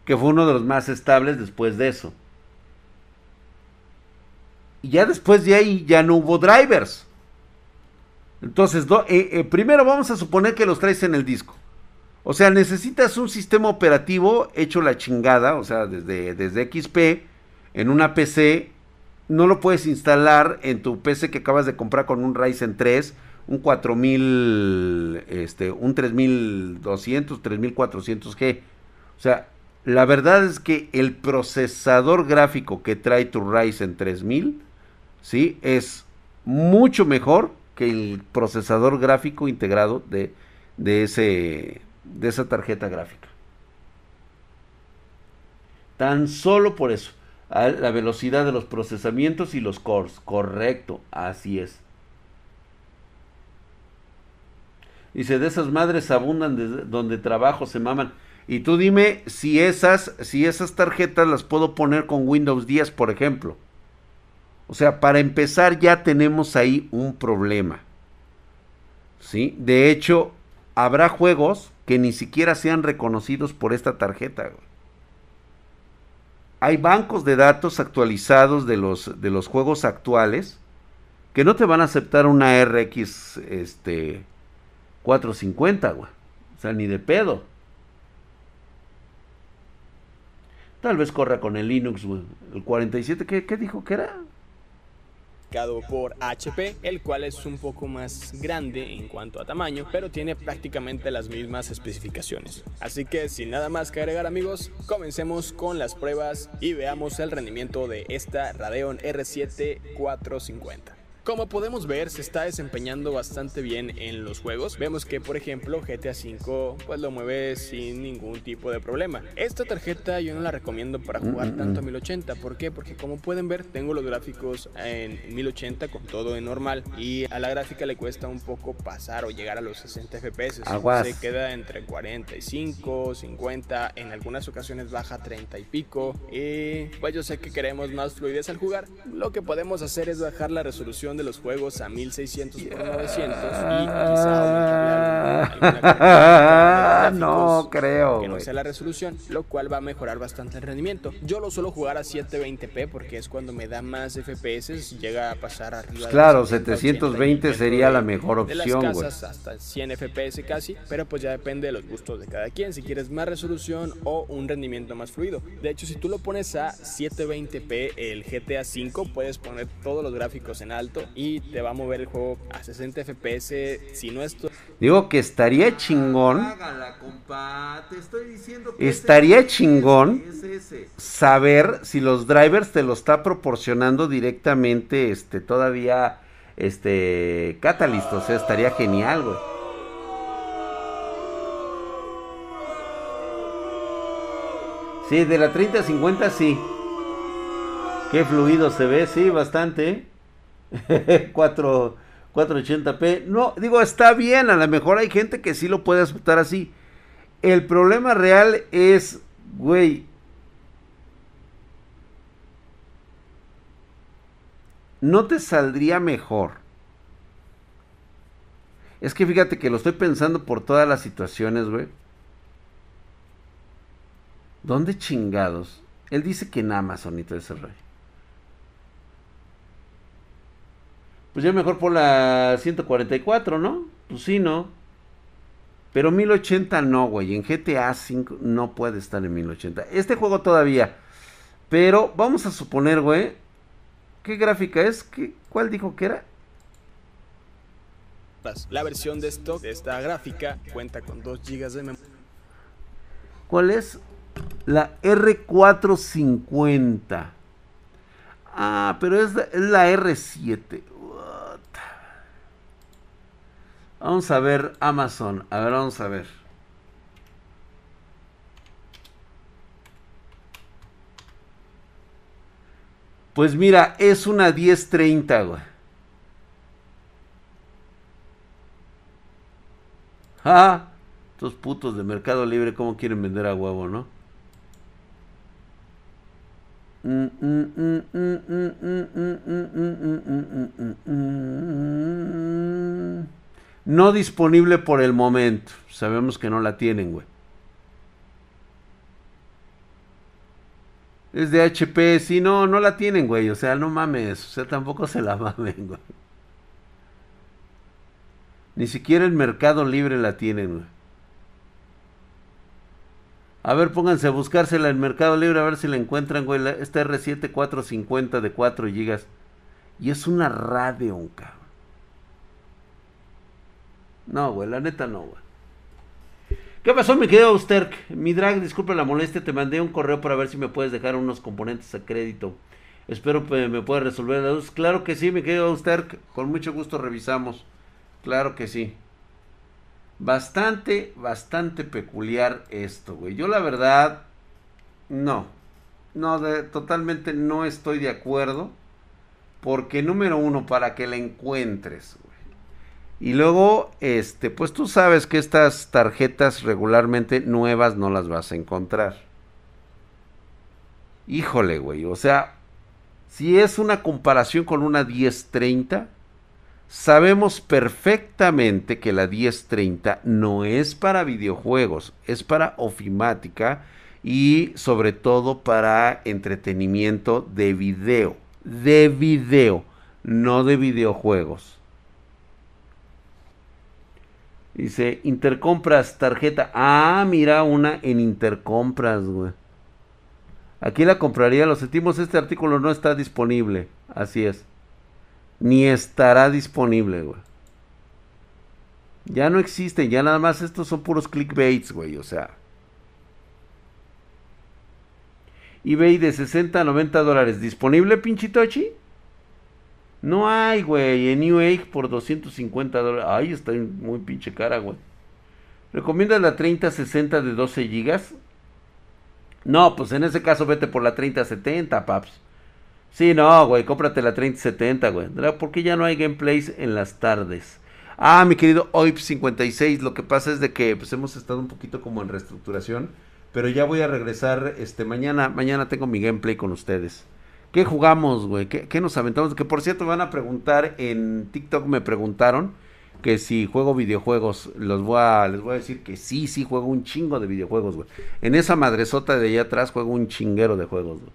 que fue uno de los más estables después de eso. Y ya después de ahí ya no hubo drivers. Entonces, eh, eh, primero vamos a suponer que los traes en el disco. O sea, necesitas un sistema operativo hecho la chingada, o sea, desde, desde XP, en una PC. No lo puedes instalar en tu PC que acabas de comprar con un Ryzen 3, un 4000, este, un 3200, 3400G. O sea, la verdad es que el procesador gráfico que trae tu Ryzen 3000, ¿sí? Es mucho mejor que el procesador gráfico integrado de, de, ese, de esa tarjeta gráfica. Tan solo por eso. La velocidad de los procesamientos y los cores. Correcto, así es. Dice, de esas madres abundan donde trabajo, se maman. Y tú dime si esas, si esas tarjetas las puedo poner con Windows 10, por ejemplo. O sea, para empezar ya tenemos ahí un problema. ¿Sí? De hecho, habrá juegos que ni siquiera sean reconocidos por esta tarjeta. Hay bancos de datos actualizados de los, de los juegos actuales que no te van a aceptar una RX este, 450, güey. O sea, ni de pedo. Tal vez corra con el Linux. El 47, ¿qué, ¿qué dijo que era? Por HP, el cual es un poco más grande en cuanto a tamaño, pero tiene prácticamente las mismas especificaciones. Así que sin nada más que agregar amigos, comencemos con las pruebas y veamos el rendimiento de esta Radeon R7 450. Como podemos ver, se está desempeñando bastante bien en los juegos. Vemos que, por ejemplo, GTA V pues lo mueve sin ningún tipo de problema. Esta tarjeta yo no la recomiendo para jugar tanto a 1080. ¿Por qué? Porque como pueden ver, tengo los gráficos en 1080 con todo en normal y a la gráfica le cuesta un poco pasar o llegar a los 60 FPS. Se queda entre 45, 50, en algunas ocasiones baja 30 y pico. Y pues yo sé que queremos más fluidez al jugar. Lo que podemos hacer es bajar la resolución de los juegos a 1600 por 900 y quizá alguna No creo. Que no sea la resolución, lo cual va a mejorar bastante el rendimiento. Yo lo suelo jugar a 720p porque es cuando me da más FPS, llega a pasar arriba. Pues claro, 720 sería la mejor opción, de las casas hasta 100 FPS casi, pero pues ya depende de los gustos de cada quien, si quieres más resolución o un rendimiento más fluido. De hecho, si tú lo pones a 720p el GTA 5, puedes poner todos los gráficos en alto y te va a mover el juego a 60 FPS. Si no esto. Digo que estaría chingón. estaría chingón saber si los drivers te lo está proporcionando directamente este todavía este Catalyst, o sea, estaría genial, güey. Sí, de la 30 a 50 sí. Qué fluido se ve, sí, bastante. (laughs) 4, 480p. No, digo, está bien, a lo mejor hay gente que sí lo puede aceptar así. El problema real es, güey, ¿no te saldría mejor? Es que fíjate que lo estoy pensando por todas las situaciones, güey. ¿Dónde chingados? Él dice que en Amazon y ese rollo. Pues ya mejor por la 144, ¿no? Pues sí, ¿no? Pero 1080 no, güey. En GTA 5 no puede estar en 1080. Este juego todavía. Pero vamos a suponer, güey. ¿Qué gráfica es? ¿Qué, ¿Cuál dijo que era? La versión de stock de esta gráfica cuenta con 2 GB de memoria. ¿Cuál es? La R450. Ah, pero es es la R7. Vamos a ver Amazon. A ver, vamos a ver. Pues mira, es una 1030, güey. Ah, estos putos de Mercado Libre, ¿cómo quieren vender a huevo, no? No disponible por el momento. Sabemos que no la tienen, güey. Es de HP, sí, no, no la tienen, güey. O sea, no mames. O sea, tampoco se la (laughs) mamen, güey. Ni siquiera el Mercado Libre la tienen, güey. A ver, pónganse a buscársela en Mercado Libre a ver si la encuentran, güey. Esta R7 450 de 4 GB. Y es una Radeon, cabrón. No, güey, la neta no, güey. ¿Qué pasó, mi querido Austerk? Mi drag, disculpe la molestia, te mandé un correo para ver si me puedes dejar unos componentes a crédito. Espero que me puedas resolver la luz. Claro que sí, mi querido Austerk. Con mucho gusto revisamos. Claro que sí. Bastante, bastante peculiar esto, güey. Yo la verdad, no. No, de, totalmente no estoy de acuerdo. Porque número uno, para que la encuentres, y luego, este, pues tú sabes que estas tarjetas regularmente nuevas no las vas a encontrar. Híjole, güey. O sea, si es una comparación con una 1030, sabemos perfectamente que la 1030 no es para videojuegos, es para ofimática y sobre todo para entretenimiento de video. De video, no de videojuegos. Dice, Intercompras, tarjeta. Ah, mira, una en Intercompras, güey. Aquí la compraría, lo sentimos, este artículo no está disponible. Así es. Ni estará disponible, güey. Ya no existen, ya nada más estos son puros clickbaits, güey, o sea. eBay de 60 a 90 dólares. ¿Disponible, pinchitochi? No hay, güey. En New Age por 250 dólares. Ay, está muy pinche cara, güey. ¿Recomiendas la 3060 de 12 gigas? No, pues en ese caso vete por la 3070, paps. Sí, no, güey, cómprate la 3070, güey. ¿Por qué ya no hay gameplays en las tardes? Ah, mi querido OIP56, lo que pasa es de que pues hemos estado un poquito como en reestructuración, pero ya voy a regresar este mañana, mañana tengo mi gameplay con ustedes. ¿Qué jugamos, güey? ¿Qué, nos aventamos? Que por cierto, van a preguntar en TikTok, me preguntaron que si juego videojuegos. Los voy a, les voy a decir que sí, sí juego un chingo de videojuegos, güey. En esa madresota de allá atrás juego un chinguero de juegos, güey.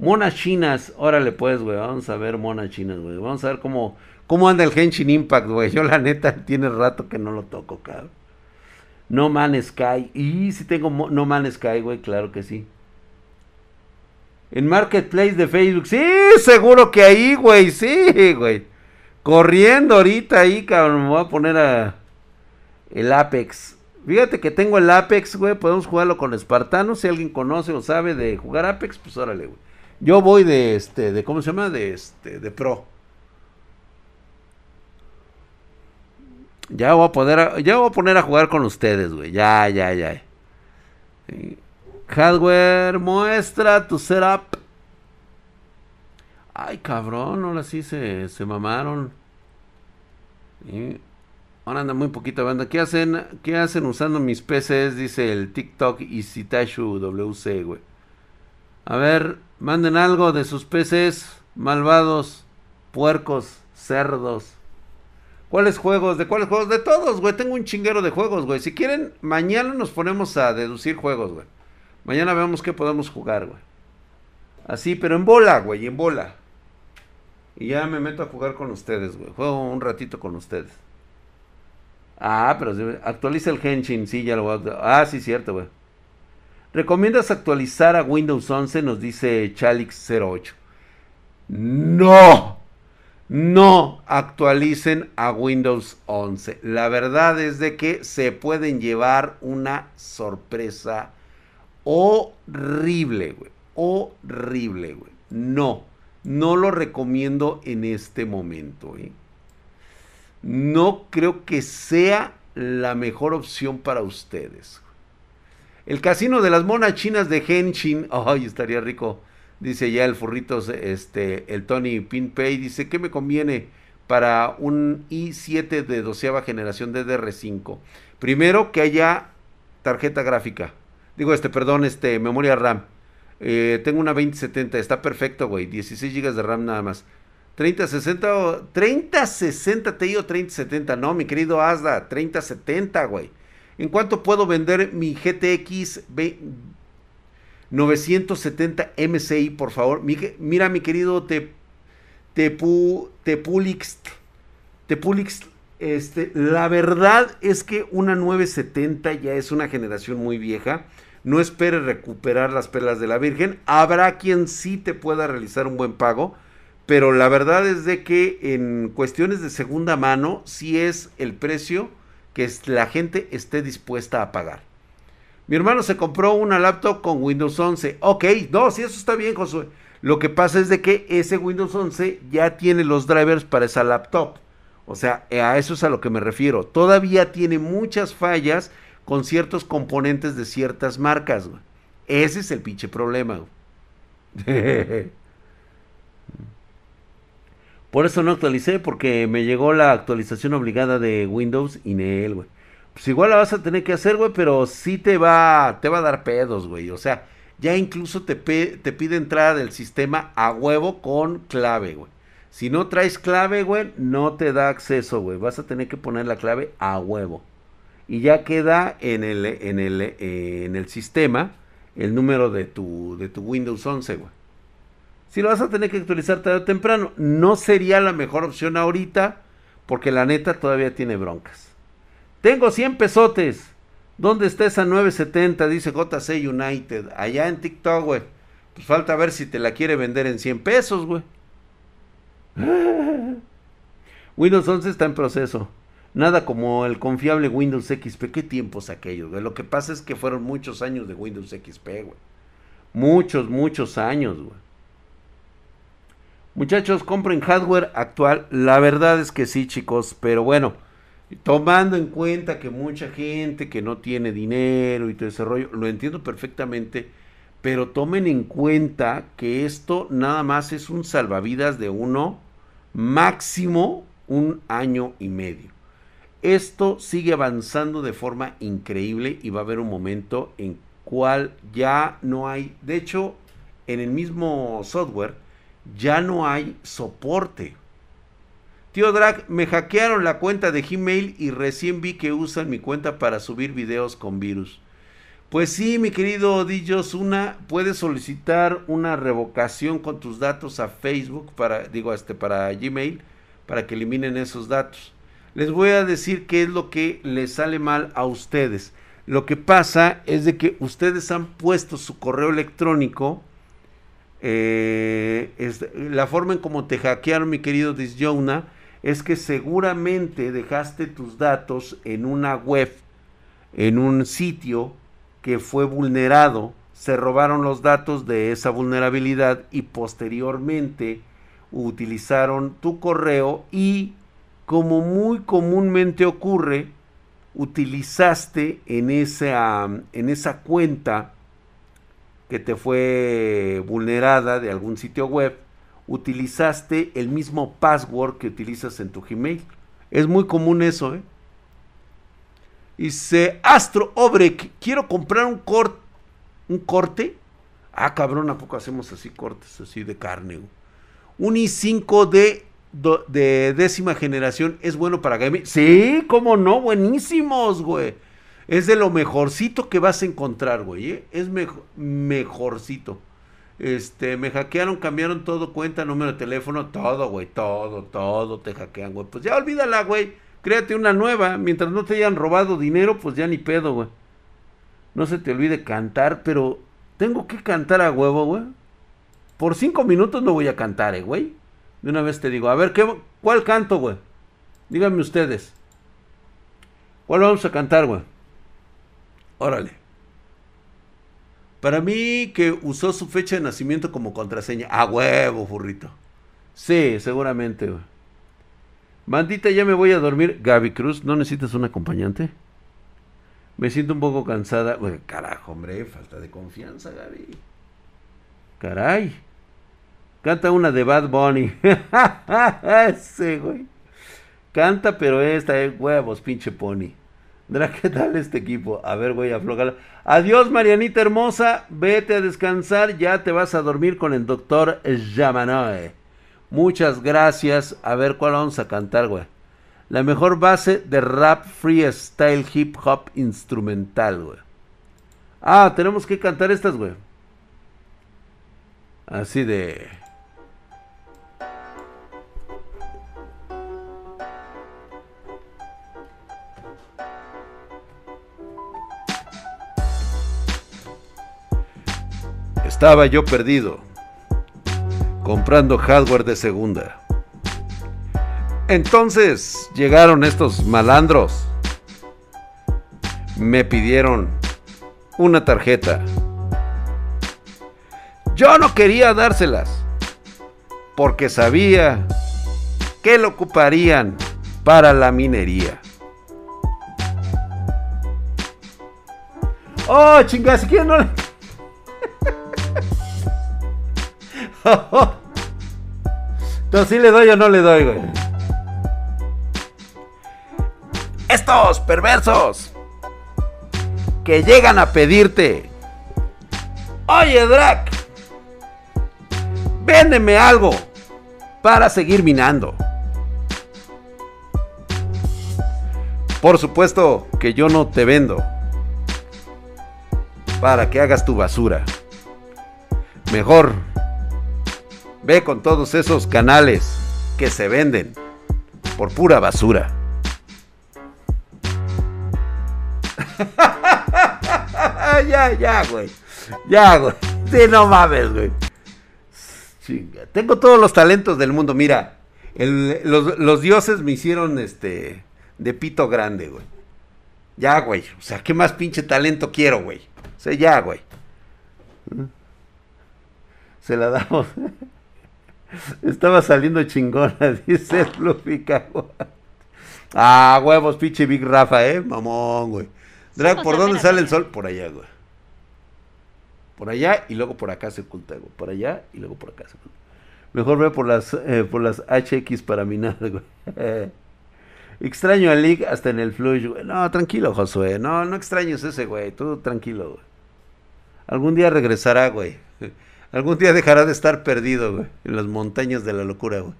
Monas chinas, órale pues, güey. Vamos a ver monas chinas, güey. Vamos a ver cómo, cómo anda el Genshin Impact, güey. Yo la neta tiene rato que no lo toco, cabrón. No Man Sky. Y si tengo No Man Sky, güey, claro que sí. En Marketplace de Facebook. Sí, seguro que ahí, güey. Sí, güey. Corriendo ahorita ahí, cabrón. Me voy a poner a. El Apex. Fíjate que tengo el Apex, güey. Podemos jugarlo con Espartano. Si alguien conoce o sabe de jugar Apex, pues órale, güey. Yo voy de este, de ¿cómo se llama? De este, de pro. Ya voy a poder, ya voy a poner a jugar con ustedes, güey. Ya, ya, ya. Hardware, muestra tu setup. Ay, cabrón, ahora sí se, se mamaron. Ahora anda muy poquita banda. ¿Qué hacen, ¿Qué hacen usando mis PCs? Dice el TikTok y Citashu WC, güey. A ver, manden algo de sus PCs, malvados, puercos, cerdos. ¿Cuáles juegos? ¿De cuáles juegos? De todos, güey. Tengo un chinguero de juegos, güey. Si quieren, mañana nos ponemos a deducir juegos, güey. Mañana vemos qué podemos jugar, güey. Así, pero en bola, güey, en bola. Y ya me meto a jugar con ustedes, güey. Juego un ratito con ustedes. Ah, pero actualiza el Henshin, sí, ya lo voy a... Ah, sí, cierto, güey. ¿Recomiendas actualizar a Windows 11? Nos dice Chalix08. No, no actualicen a Windows 11. La verdad es de que se pueden llevar una sorpresa horrible, güey. Horrible, güey. No, no lo recomiendo en este momento, ¿eh? No creo que sea la mejor opción para ustedes. El casino de las monas chinas de Henshin. Ay, estaría rico. Dice ya el furritos, este, el Tony Pinpay. Dice, ¿qué me conviene para un i7 de doceava generación de DR5? Primero, que haya tarjeta gráfica. Digo, este, perdón, este, memoria RAM. Eh, tengo una 2070, está perfecto, güey. 16 GB de RAM nada más. 3060 o 3060 Ti o 3070. No, mi querido Asda, 3070, güey. ¿En cuánto puedo vender mi GTX 970 MCI, por favor? mira, mi querido Te, Tepu, Tepulix. Tepulix este, la verdad es que una 970 ya es una generación muy vieja. No espere recuperar las perlas de la Virgen. Habrá quien sí te pueda realizar un buen pago, pero la verdad es de que en cuestiones de segunda mano sí es el precio que la gente esté dispuesta a pagar. Mi hermano se compró una laptop con Windows 11. Ok, no, sí, eso está bien, Josué. Lo que pasa es de que ese Windows 11 ya tiene los drivers para esa laptop. O sea, a eso es a lo que me refiero. Todavía tiene muchas fallas con ciertos componentes de ciertas marcas. Ese es el pinche problema. (laughs) Por eso no actualicé, porque me llegó la actualización obligada de Windows y Nel, güey. Pues igual la vas a tener que hacer, güey, pero sí te va, te va a dar pedos, güey. O sea, ya incluso te, te pide entrada del sistema a huevo con clave, güey. Si no traes clave, güey, no te da acceso, güey. Vas a tener que poner la clave a huevo. Y ya queda en el, en el, eh, en el sistema el número de tu, de tu Windows 11, güey. Si lo vas a tener que actualizar tarde o temprano, no sería la mejor opción ahorita, porque la neta todavía tiene broncas. Tengo 100 pesotes. ¿Dónde está esa 970? Dice JC United. Allá en TikTok, güey. Pues falta ver si te la quiere vender en 100 pesos, güey. (laughs) Windows 11 está en proceso. Nada como el confiable Windows XP. ¿Qué tiempos aquellos? Lo que pasa es que fueron muchos años de Windows XP, güey. Muchos, muchos años, güey. Muchachos, compren hardware actual. La verdad es que sí, chicos. Pero bueno, tomando en cuenta que mucha gente que no tiene dinero y todo ese rollo, lo entiendo perfectamente. Pero tomen en cuenta que esto nada más es un salvavidas de uno, máximo un año y medio. Esto sigue avanzando de forma increíble y va a haber un momento en cual ya no hay, de hecho, en el mismo software, ya no hay soporte. Tío Drag, me hackearon la cuenta de Gmail y recién vi que usan mi cuenta para subir videos con virus. Pues sí, mi querido Dillos, una puedes solicitar una revocación con tus datos a Facebook para digo este para Gmail para que eliminen esos datos. Les voy a decir qué es lo que les sale mal a ustedes. Lo que pasa es de que ustedes han puesto su correo electrónico eh, la forma en cómo te hackearon, mi querido Disjona, es que seguramente dejaste tus datos en una web, en un sitio que fue vulnerado, se robaron los datos de esa vulnerabilidad y posteriormente utilizaron tu correo y, como muy comúnmente ocurre, utilizaste en esa, en esa cuenta que te fue vulnerada de algún sitio web, utilizaste el mismo password que utilizas en tu Gmail. Es muy común eso, ¿eh? Dice Astro Obrek, quiero comprar un, cort un corte. Ah, cabrón, ¿a poco hacemos así cortes, así de carne? Un i5 de, de décima generación es bueno para gaming. Sí, cómo no, buenísimos, güey. Es de lo mejorcito que vas a encontrar, güey. ¿eh? Es mejorcito. Este, me hackearon, cambiaron todo, cuenta, número de teléfono, todo, güey, todo, todo te hackean, güey. Pues ya olvídala, güey. Créate una nueva. Mientras no te hayan robado dinero, pues ya ni pedo, güey. No se te olvide cantar, pero tengo que cantar a huevo, güey. Por cinco minutos no voy a cantar, eh, güey. De una vez te digo, a ver, ¿qué, ¿cuál canto, güey? Díganme ustedes. ¿Cuál vamos a cantar, güey? Órale. Para mí que usó su fecha de nacimiento como contraseña. A huevo, furrito. Sí, seguramente, güey. Bandita, ya me voy a dormir. Gaby Cruz, ¿no necesitas un acompañante? Me siento un poco cansada. Carajo, hombre, falta de confianza, Gaby. Caray. Canta una de Bad Bunny. (laughs) sí, güey. Canta, pero esta es huevos, pinche pony. ¿qué tal este equipo? A ver, voy a aflojar. Adiós, Marianita hermosa. Vete a descansar. Ya te vas a dormir con el doctor Yamanoe. Muchas gracias. A ver cuál vamos a cantar, güey. La mejor base de rap freestyle hip hop instrumental, güey. Ah, tenemos que cantar estas, güey. Así de... Estaba yo perdido, comprando hardware de segunda. Entonces llegaron estos malandros. Me pidieron una tarjeta. Yo no quería dárselas porque sabía que lo ocuparían para la minería. Oh, chingas, si quieren no (laughs) Entonces, ¿sí le doy o no le doy, güey? Estos perversos que llegan a pedirte, oye, Drac, véndeme algo para seguir minando. Por supuesto que yo no te vendo para que hagas tu basura. Mejor ve con todos esos canales que se venden por pura basura. (laughs) ya, ya, güey. Ya, güey. Sí, no mames, güey. Chinga. Tengo todos los talentos del mundo. Mira, los, dioses me hicieron este de pito grande, güey. Ya, güey. O sea, ¿qué más pinche talento quiero, güey? O sea, ya, güey. Se la damos. (laughs) Estaba saliendo chingona, (laughs) dice Fluffy Ah, huevos, pinche Big Rafa, eh, mamón, güey. Drag, ¿por dónde sale el sol? Por allá, güey. Por allá y luego por acá se oculta, güey. Por allá y luego por acá se oculta. Mejor ve por las, eh, por las HX para minar, (laughs) güey. Extraño a League hasta en el Flush, güey. No, tranquilo, Josué. No, no extrañes ese, güey. Tú tranquilo, güey. Algún día regresará, güey. Algún día dejará de estar perdido, güey. En las montañas de la locura, güey.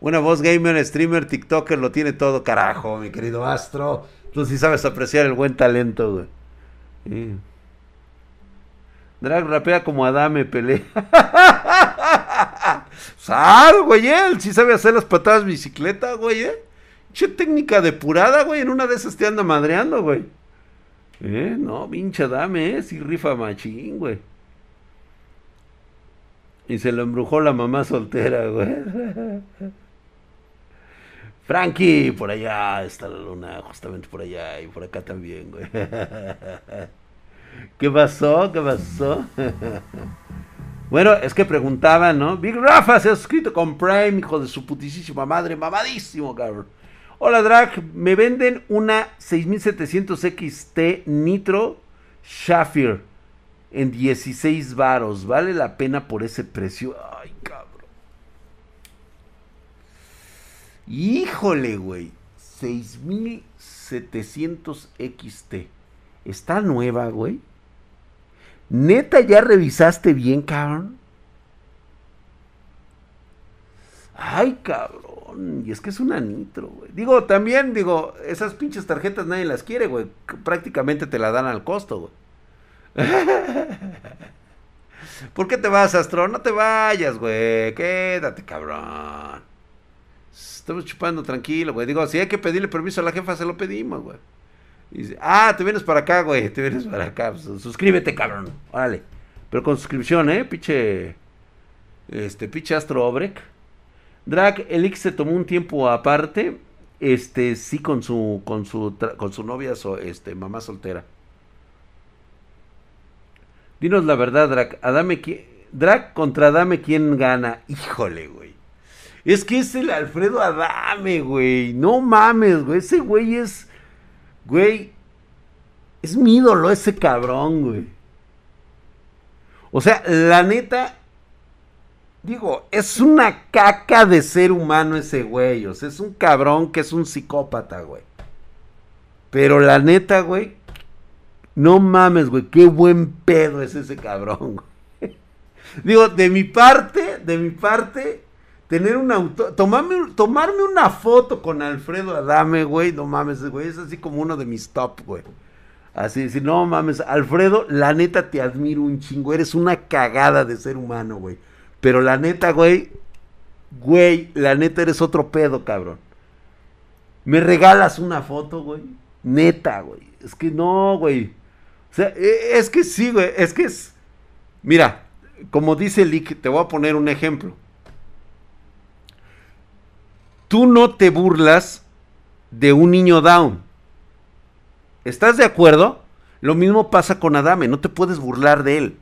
Una voz gamer, streamer, TikToker, lo tiene todo, carajo, mi querido Astro. Tú sí sabes apreciar el buen talento, güey. Drag rapea como Adame pelea. (laughs) Sal, güey, él sí sabe hacer las patadas bicicleta, güey, eh. Che técnica depurada, güey. En una de esas te anda madreando, güey. Eh, no, pinche Adame, eh. Sí rifa machín, güey. Y se lo embrujó la mamá soltera, güey. Frankie, por allá está la luna, justamente por allá y por acá también, güey. ¿Qué pasó? ¿Qué pasó? bueno, es que preguntaba, ¿no? Big Rafa se ha suscrito con Prime, hijo de su putísima madre, mamadísimo, cabrón. Hola, Drag, me venden una 6700 XT Nitro Shafir en 16 varos. ¿Vale la pena por ese precio? Ay, cabrón. Híjole, güey. 6700 XT. ¿Está nueva, güey? ¿Neta ya revisaste bien, cabrón? Ay, cabrón. Y es que es una nitro, güey. Digo, también, digo, esas pinches tarjetas nadie las quiere, güey. Prácticamente te la dan al costo, güey. (laughs) ¿Por qué te vas, Astro? No te vayas, güey. Quédate, cabrón. Estamos chupando tranquilo, güey. Digo, si hay que pedirle permiso a la jefa, se lo pedimos, güey. ah, te vienes para acá, güey. Te vienes para acá. Pues, suscríbete, cabrón. Órale. Pero con suscripción, ¿eh? Piche. Este, piche Astro Obrek. Drag, Elix se tomó un tiempo aparte. Este, sí, con su, con su, con su novia, este, mamá soltera. Dinos la verdad, Drac. Adame, Drac contra Adame, ¿quién gana? Híjole, güey. Es que es el Alfredo Adame, güey. No mames, güey. Ese güey es. Güey. Es mi ídolo ese cabrón, güey. O sea, la neta. Digo, es una caca de ser humano ese güey. O sea, es un cabrón que es un psicópata, güey. Pero la neta, güey, no mames, güey, qué buen pedo es ese cabrón. (laughs) Digo, de mi parte, de mi parte, tener un auto, tomarme, tomarme una foto con Alfredo Adame, güey, no mames, güey, es así como uno de mis top, güey. Así, decir, no mames, Alfredo, la neta te admiro un chingo, eres una cagada de ser humano, güey. Pero la neta, güey, güey, la neta eres otro pedo, cabrón. ¿Me regalas una foto, güey? Neta, güey. Es que no, güey. E, es que sí, güey. Es que es. Mira, como dice Lick, te voy a poner un ejemplo. Tú no te burlas de un niño down. ¿Estás de acuerdo? Lo mismo pasa con Adame, no te puedes burlar de él.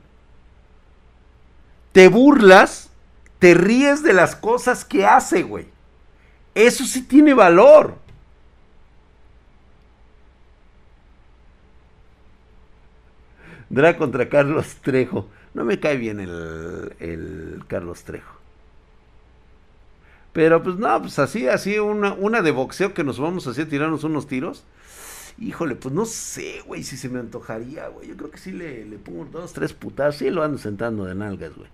Te burlas, te ríes de las cosas que hace, güey. Eso sí tiene valor. Dra contra Carlos Trejo. No me cae bien el, el Carlos Trejo. Pero pues no, pues así, así, una, una de boxeo que nos vamos a hacer tirarnos unos tiros. Híjole, pues no sé, güey, si se me antojaría, güey. Yo creo que sí le, le pongo dos, tres putas. Sí lo ando sentando de nalgas, güey.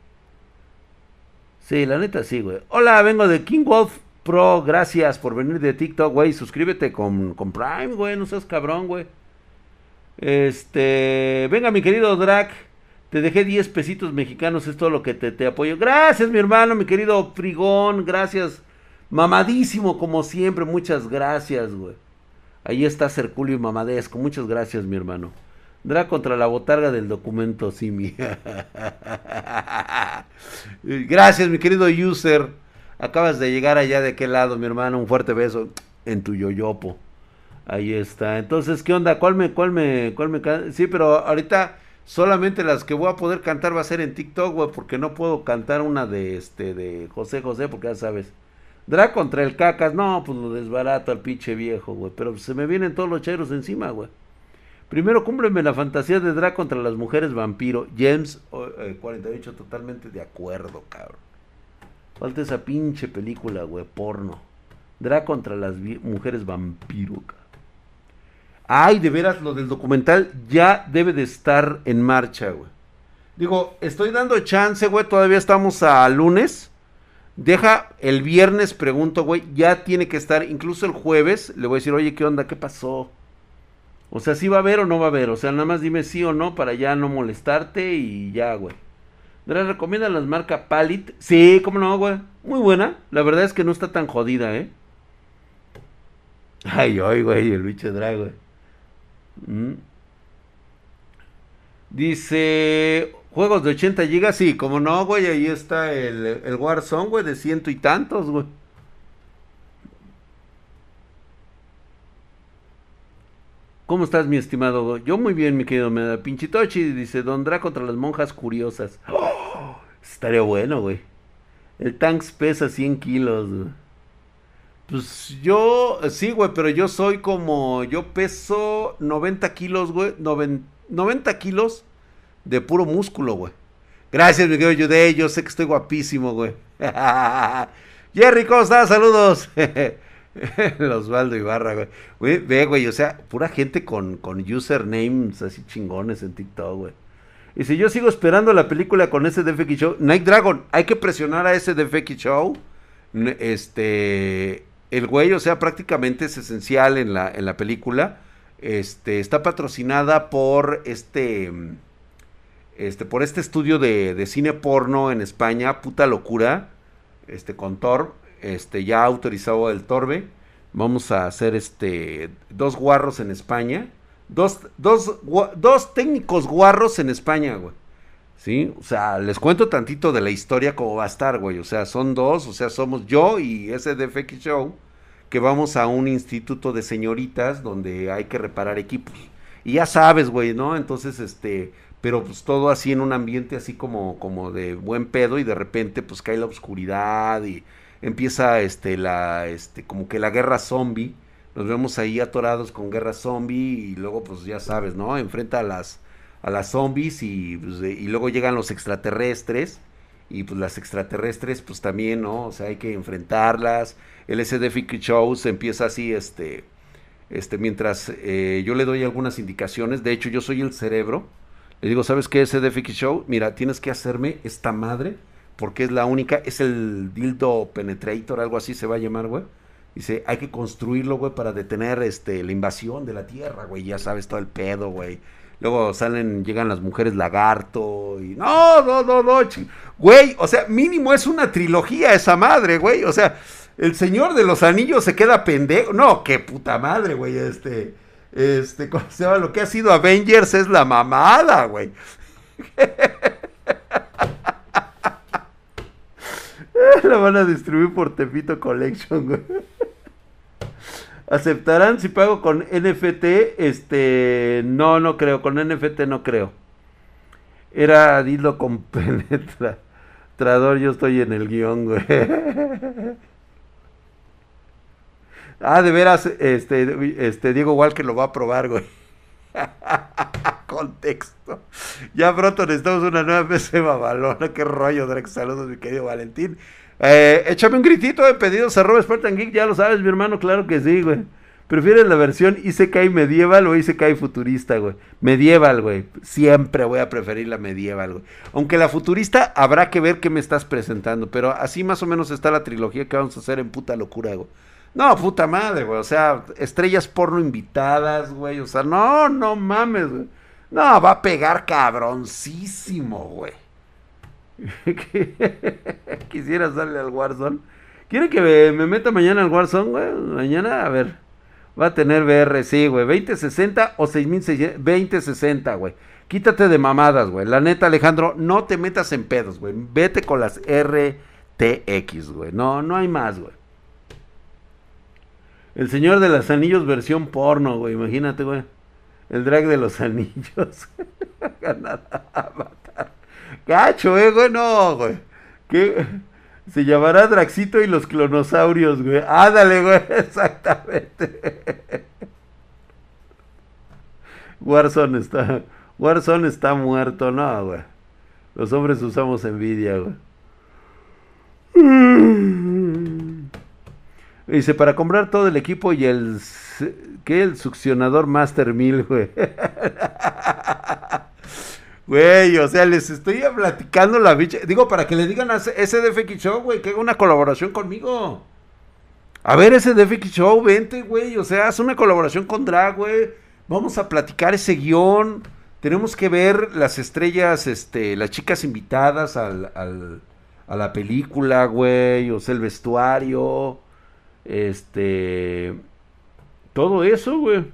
Sí, la neta sí, güey. Hola, vengo de King Wolf Pro. Gracias por venir de TikTok, güey. Suscríbete con, con Prime, güey. No seas cabrón, güey. Este. Venga, mi querido Drac. Te dejé 10 pesitos mexicanos, es todo lo que te, te, apoyo. Gracias, mi hermano, mi querido Frigón, gracias. Mamadísimo, como siempre, muchas gracias, güey. Ahí está Herculio y Mamadesco, muchas gracias, mi hermano. Dra contra la botarga del documento Simi. (laughs) gracias, mi querido user. Acabas de llegar allá de qué lado, mi hermano. Un fuerte beso en tu yoyopo. Ahí está. Entonces, ¿qué onda? ¿Cuál me, cuál me, cuál me? Sí, pero ahorita Solamente las que voy a poder cantar va a ser en TikTok, güey, porque no puedo cantar una de este de José José, porque ya sabes. Dra contra el cacas, no, pues lo desbarato al pinche viejo, güey. Pero se me vienen todos los chairos encima, güey. Primero cúmpleme la fantasía de Dra contra las mujeres vampiro. James 48, totalmente de acuerdo, cabrón. Falta esa pinche película, güey, porno. Dra contra las mujeres vampiro, cabrón. Ay, de veras, lo del documental ya debe de estar en marcha, güey. Digo, estoy dando chance, güey, todavía estamos a lunes. Deja el viernes, pregunto, güey, ya tiene que estar, incluso el jueves, le voy a decir, oye, ¿qué onda? ¿Qué pasó? O sea, ¿sí va a haber o no va a haber? O sea, nada más dime sí o no para ya no molestarte y ya, güey. ¿Le recomiendan las marcas Palit? Sí, cómo no, güey. Muy buena. La verdad es que no está tan jodida, ¿eh? Ay, ay, güey, el bicho drag, güey. Mm. Dice, juegos de 80 gigas, sí, como no, güey, ahí está el, el Warzone, güey, de ciento y tantos, güey. ¿Cómo estás, mi estimado? Yo muy bien, mi querido Meda. Pinchitochi dice, Don Dra contra las monjas curiosas. (gasps) estaría bueno, güey. El Tanks pesa 100 kilos, güey. Pues yo, sí, güey, pero yo soy como, yo peso 90 kilos, güey, 90 kilos de puro músculo, güey. Gracias, mi querido Jude, yo sé que estoy guapísimo, güey. (laughs) Jerry, ¿cómo estás? Saludos. (laughs) Osvaldo Ibarra, güey. Ve, güey, o sea, pura gente con, con usernames así chingones en TikTok, güey. Y si yo sigo esperando la película con ese DFX Show, Night Dragon, hay que presionar a ese DFX Show. Este, el güey, o sea, prácticamente es esencial en la, en la película. Este, está patrocinada por este, este, por este estudio de, de, cine porno en España, puta locura, este, con Thor, este, ya autorizado el Torbe. Vamos a hacer este, dos guarros en España, dos, dos, dos técnicos guarros en España, güey. ¿Sí? O sea, les cuento tantito de la historia como va a estar, güey. O sea, son dos, o sea, somos yo y ese FX Show, que vamos a un instituto de señoritas donde hay que reparar equipos. Y ya sabes, güey, ¿no? Entonces, este, pero pues todo así en un ambiente así como, como de buen pedo y de repente pues cae la oscuridad y empieza, este, la, este, como que la guerra zombie. Nos vemos ahí atorados con guerra zombie y luego pues ya sabes, ¿no? Enfrenta a las a las zombies y, pues, y luego llegan los extraterrestres y pues las extraterrestres pues también, ¿no? O sea, hay que enfrentarlas. El SDF Shows empieza así, este, este, mientras eh, yo le doy algunas indicaciones, de hecho yo soy el cerebro, le digo, ¿sabes qué SDF Show? Mira, tienes que hacerme esta madre, porque es la única, es el dildo penetrator, algo así se va a llamar, güey. Dice, hay que construirlo, güey, para detener este, la invasión de la Tierra, güey. Ya sabes todo el pedo, güey. Luego salen, llegan las mujeres lagarto y no, no, no, no, güey, o sea, mínimo es una trilogía esa madre, güey, o sea, el Señor de los Anillos se queda pendejo, no, qué puta madre, güey, este, este, (laughs) ¿cómo se llama? Lo que ha sido Avengers es la mamada, güey. (laughs) la van a distribuir por Tepito Collection, güey. ¿Aceptarán si pago con NFT? Este, no, no creo. Con NFT no creo. Era dilo con (laughs) penetrador. Yo estoy en el guion, güey. (laughs) Ah, de veras, este, este Diego Walker lo va a probar, güey. (laughs) Contexto. Ya pronto necesitamos una nueva PC babalona. Qué rollo, Drex. Saludos, mi querido Valentín. Eh, échame un gritito de pedidos a Robert Spartan Geek. Ya lo sabes, mi hermano. Claro que sí, güey. ¿Prefieres la versión Isekai medieval o Isekai futurista, güey? Medieval, güey. Siempre voy a preferir la medieval, güey. Aunque la futurista habrá que ver qué me estás presentando. Pero así más o menos está la trilogía que vamos a hacer en puta locura, güey. No, puta madre, güey. O sea, estrellas porno invitadas, güey. O sea, no, no mames, güey. No, va a pegar cabroncísimo, güey. (laughs) Quisieras darle al Warzone. ¿Quiere que me, meta mañana al Warzone, güey? Mañana, a ver. Va a tener VR, sí, güey. 2060 o 6600. 2060, güey. Quítate de mamadas, güey. La neta, Alejandro, no te metas en pedos, güey. Vete con las RTX, güey. No, no hay más, güey. El Señor de los Anillos versión porno, güey. Imagínate, güey. El drag de los (laughs) anillos. (laughs) Cacho, eh, güey. No, güey. Se llamará Draxito y los clonosaurios, güey. Ándale, güey. (laughs) Exactamente. Warzone está. Warzone está muerto, no, güey. Los hombres usamos envidia, güey. Dice, para comprar todo el equipo y el... ¿Qué? El succionador Master 1000, güey. (laughs) Güey, o sea, les estoy platicando la bicha. Digo, para que le digan a SDFX Show, güey, que haga una colaboración conmigo. A ver, SDFX Show, vente, güey. O sea, haz una colaboración con Drag, güey. Vamos a platicar ese guion. Tenemos que ver las estrellas, este, las chicas invitadas al, al, a la película, güey. O sea, el vestuario. Este. Todo eso, güey.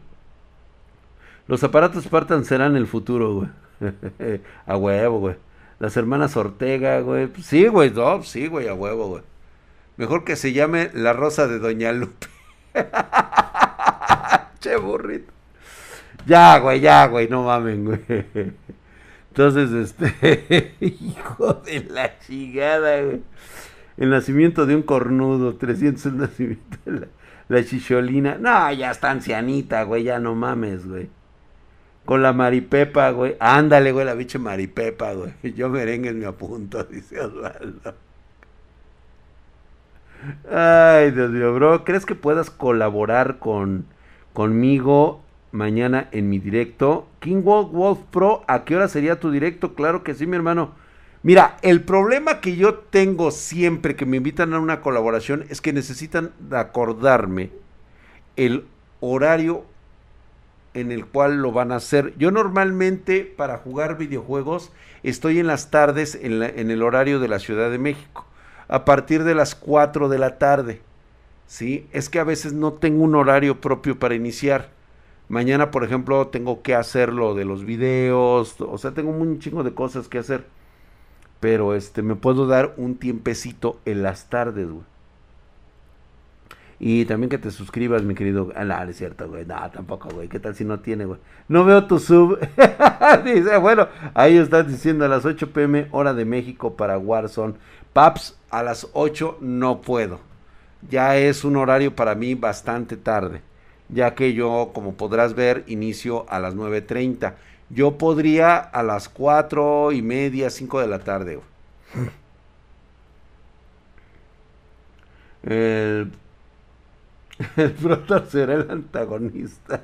Los aparatos Spartan serán el futuro, güey. (laughs) a huevo, güey. Las hermanas Ortega, güey. Sí, güey, no, sí, güey, a huevo, güey. Mejor que se llame La Rosa de Doña Lupe. (laughs) che burrito. Ya, güey, ya, güey, no mamen, güey. Entonces, este. (laughs) hijo de la chingada, güey. El nacimiento de un cornudo, 300 el nacimiento de la, chicholina. No, ya está ancianita, güey, ya no mames, güey. Con la maripepa, güey. Ándale, güey, la biche maripepa, güey. (laughs) Yo merengue me apunto, (laughs) dice Osvaldo. Ay, Dios mío, bro. ¿Crees que puedas colaborar con conmigo mañana en mi directo? King Wolf, Wolf Pro, ¿a qué hora sería tu directo? Claro que sí, mi hermano. Mira, el problema que yo tengo siempre que me invitan a una colaboración es que necesitan acordarme el horario en el cual lo van a hacer. Yo normalmente para jugar videojuegos estoy en las tardes en, el horario de la Ciudad de México, a partir de las 4 de la tarde. ¿sí? Es que a veces no tengo un horario propio para iniciar. Mañana, por ejemplo, tengo que hacer lo de los videos, o sea, tengo un chingo de cosas que hacer pero este me puedo dar un tiempecito en las tardes, güey. Y también que te suscribas, mi querido. Ah, no, es cierto, güey. No, tampoco, güey. ¿Qué tal si no tiene, güey? No veo tu sub. (laughs) Dice, bueno, ahí estás diciendo a las 8 pm, hora de México para Warzone. Paps, a las 8 no puedo. Ya es un horario para mí bastante tarde. Ya que yo, como podrás ver, inicio a las 9.30 yo podría a las cuatro y media, cinco de la tarde. El, (laughs) el será el antagonista.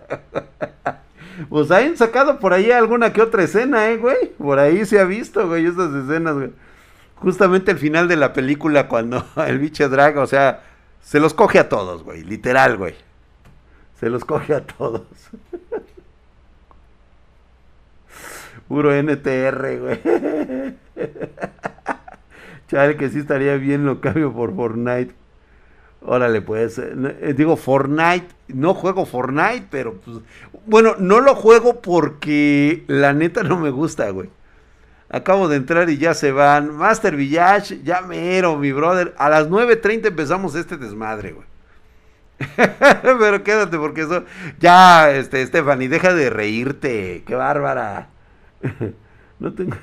pues hayan sacado por ahí alguna que otra escena, eh, güey. Por ahí se ha visto, güey, esas escenas, güey. Justamente el final de la película cuando (laughs) el biche draga, o sea, se los coge a todos, güey, literal, güey. Se los coge a todos. (laughs) Puro NTR, güey. Chale, que sí estaría bien lo cambio por Fortnite. Órale, pues. Eh, eh, digo, Fortnite. No juego Fortnite, pero pues. Bueno, no lo juego porque la neta no me gusta, güey. Acabo de entrar y ya se van. Master Village, ya mero, mi brother. A las 9.30 empezamos este desmadre, güey. (laughs) Pero quédate porque eso... Ya, este, Stephanie, deja de reírte. Qué bárbara. (laughs) no tengo...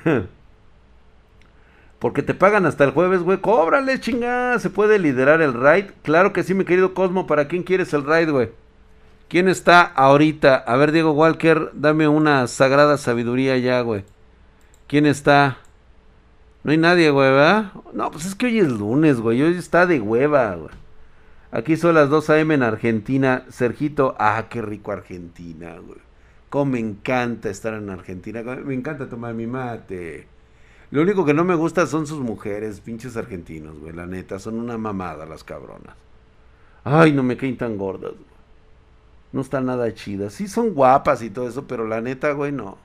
Porque te pagan hasta el jueves, güey. Cóbrale, chingada. ¿Se puede liderar el raid? Claro que sí, mi querido Cosmo. ¿Para quién quieres el raid, güey? ¿Quién está ahorita? A ver, Diego Walker, dame una sagrada sabiduría ya, güey. ¿Quién está? No hay nadie, güey, ¿verdad? No, pues es que hoy es lunes, güey. Hoy está de hueva, güey. Aquí son las 2 a.m. en Argentina. Sergito, ah, qué rico Argentina, güey. Cómo me encanta estar en Argentina. Me encanta tomar mi mate. Lo único que no me gusta son sus mujeres, pinches argentinos, güey. La neta, son una mamada las cabronas. Ay, no me caen tan gordas, güey. No están nada chidas. Sí son guapas y todo eso, pero la neta, güey, no.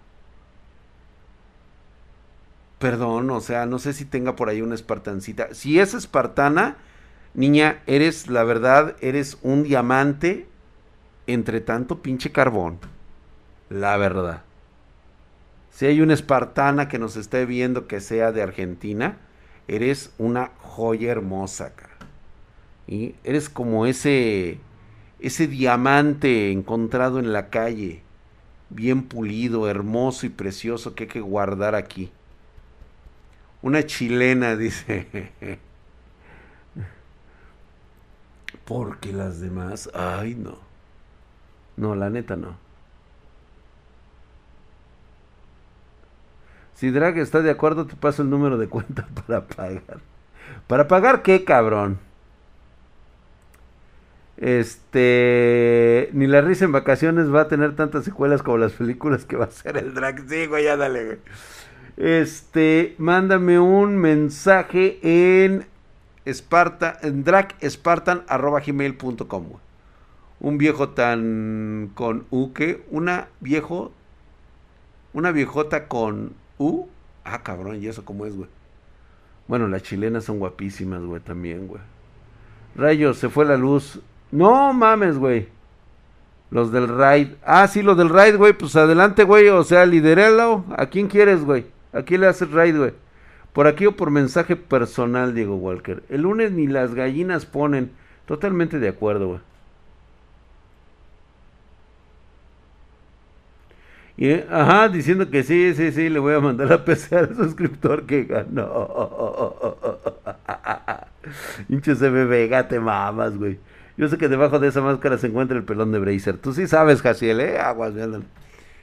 Perdón, o sea, no sé si tenga por ahí una espartancita. Si es espartana, niña, eres, la verdad, eres un diamante entre tanto pinche carbón. La verdad. Si hay una espartana que nos esté viendo que sea de Argentina, eres una joya hermosa, cara. Y eres como ese ese diamante encontrado en la calle, bien pulido, hermoso y precioso que hay que guardar aquí. Una chilena, (laughs) dice. Porque las demás, ay no. No, la neta no. Si Drag está de acuerdo, te paso el número de cuenta (laughs) para pagar. ¿Para pagar qué, cabrón? Este. Ni la risa en vacaciones va a tener tantas secuelas como las películas que va a ser el Drag. Sí, güey, ya dale, güey. Este, mándame un mensaje en Sparta, en dragspartan.gmail.com. Un viejo tan con U que una viejo, una viejota con U. Ah, cabrón, ¿y eso cómo es, güey? Bueno, las chilenas son guapísimas, güey, también, güey. Rayos, se fue la luz. No mames, güey. Los del raid. Ah, sí, los del raid, güey. Pues adelante, güey. O sea, liderelo. ¿A quién quieres, güey? ¿A quién le haces raid, güey? Por aquí o por mensaje personal, Diego Walker. El lunes ni las gallinas ponen. Totalmente de acuerdo, güey. Ajá, diciendo que sí, sí, sí, le voy a mandar a PC al suscriptor que ganó. (laughs) Hinche CBB, gate mamas, güey. Yo sé que debajo de esa máscara se encuentra el pelón de Bracer. Tú sí sabes, Jaciel, ¿eh? Aguas, véanlo.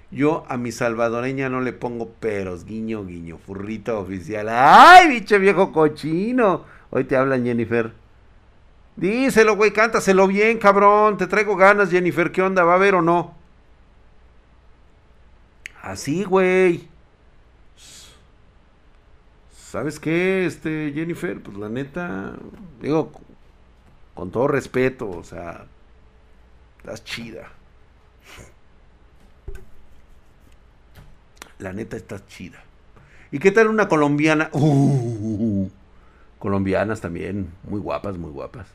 Yo a mi salvadoreña no le pongo peros, guiño, guiño, furrito oficial. ¡Ay, biche viejo cochino! Hoy te hablan, Jennifer. Díselo, güey, cántaselo bien, cabrón. Te traigo ganas, Jennifer. ¿Qué onda? ¿Va a haber o no? Así, güey. ¿Sabes qué, este, Jennifer? Pues la neta, digo, con todo respeto, o sea, estás chida. La neta está chida. ¿Y qué tal una colombiana? Uh, colombianas también, muy guapas, muy guapas.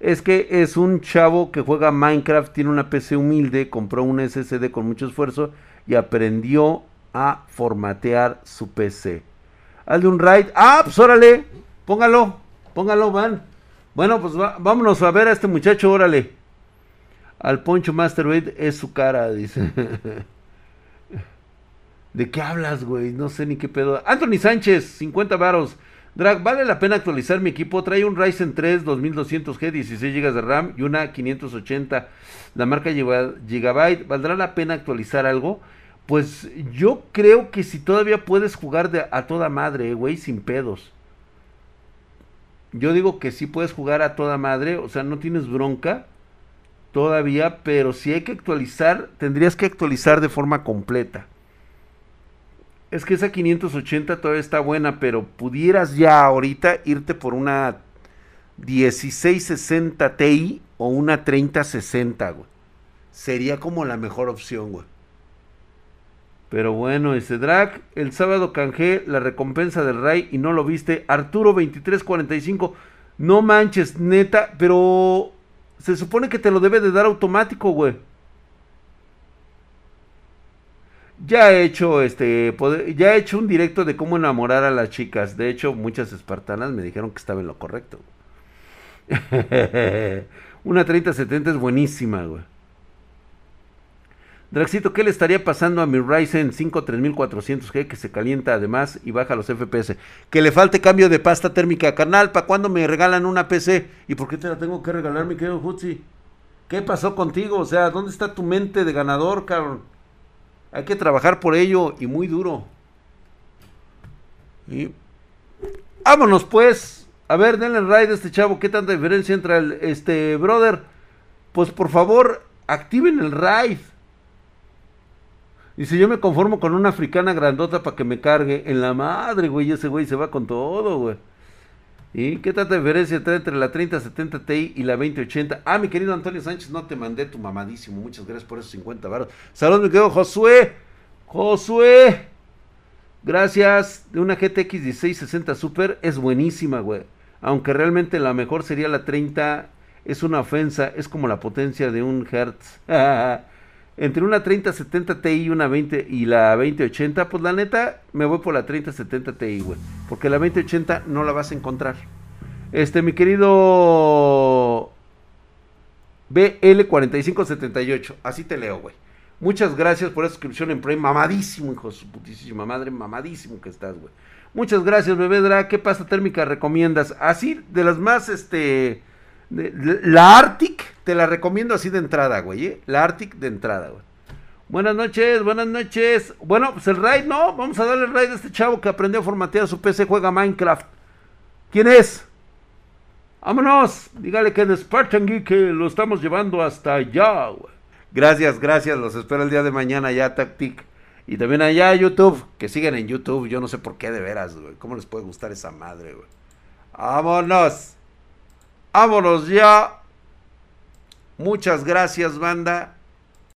Es que es un chavo que juega Minecraft, tiene una PC humilde, compró un SSD con mucho esfuerzo y aprendió a formatear su PC. Hazle un raid. Ah, pues órale, póngalo, póngalo, van. Bueno, pues vámonos a ver a este muchacho, órale. Al Poncho Masterbait es su cara, dice. (laughs) ¿De qué hablas, güey? No sé ni qué pedo. Anthony Sánchez, 50 varos. Drag, ¿vale la pena actualizar mi equipo? Trae un Ryzen 3 2200G, 16 GB de RAM y una 580. La marca Gigabyte. ¿Valdrá la pena actualizar algo? Pues yo creo que si todavía puedes jugar de, a toda madre, güey, sin pedos. Yo digo que sí puedes jugar a toda madre, o sea, no tienes bronca todavía, pero si hay que actualizar, tendrías que actualizar de forma completa. Es que esa 580 todavía está buena, pero pudieras ya ahorita irte por una 1660 Ti o una 3060, güey. Sería como la mejor opción, güey. Pero bueno, ese drag, el sábado canjeé la recompensa del Ray y no lo viste. Arturo 2345, no manches, neta, pero se supone que te lo debe de dar automático, güey. Ya he hecho este ya he hecho un directo de cómo enamorar a las chicas. De hecho, muchas espartanas me dijeron que estaba en lo correcto. (laughs) Una 3070 es buenísima, güey. Draxito, ¿qué le estaría pasando a mi Ryzen 5 3400G que se calienta además y baja los FPS? Que le falte cambio de pasta térmica. Canal, ¿para cuándo me regalan una PC? ¿Y por qué te la tengo que regalar, mi querido Jutsi? ¿Qué pasó contigo? O sea, ¿dónde está tu mente de ganador, cabrón? Hay que trabajar por ello y muy duro. Y... Vámonos pues. A ver, denle raid a este chavo. ¿Qué tanta diferencia entre el, este brother? Pues por favor, activen el raid. Dice, yo me conformo con una africana grandota para que me cargue. En la madre, güey, ese güey se va con todo, güey. ¿Y qué tanta diferencia trae entre la 3070 Ti y la 2080? Ah, mi querido Antonio Sánchez, no te mandé tu mamadísimo. Muchas gracias por esos 50 baros. Saludos, mi querido Josué. Josué. Gracias. De una GTX 1660 Super es buenísima, güey. Aunque realmente la mejor sería la 30. Es una ofensa. Es como la potencia de un Hertz. (laughs) entre una 3070 Ti y una 20 y la 2080, pues la neta me voy por la 3070 Ti, güey, porque la 2080 no la vas a encontrar. Este, mi querido BL4578, así te leo, güey. Muchas gracias por esa suscripción en Prime, mamadísimo, hijo de su putísima madre, mamadísimo que estás, güey. Muchas gracias, bebé Dra. ¿Qué pasta térmica recomiendas? Así, de las más, este, la Arctic, te la recomiendo así de entrada, güey. ¿eh? La Arctic de entrada, güey. Buenas noches, buenas noches. Bueno, pues el raid, ¿no? Vamos a darle el raid a este chavo que aprendió a formatear su PC, juega Minecraft. ¿Quién es? Vámonos. Dígale que en Spartan Geek lo estamos llevando hasta allá, güey. Gracias, gracias. Los espero el día de mañana ya, Tactic. Y también allá YouTube. Que sigan en YouTube. Yo no sé por qué de veras, güey. ¿Cómo les puede gustar esa madre, güey? Vámonos. Vámonos ya. Muchas gracias, banda.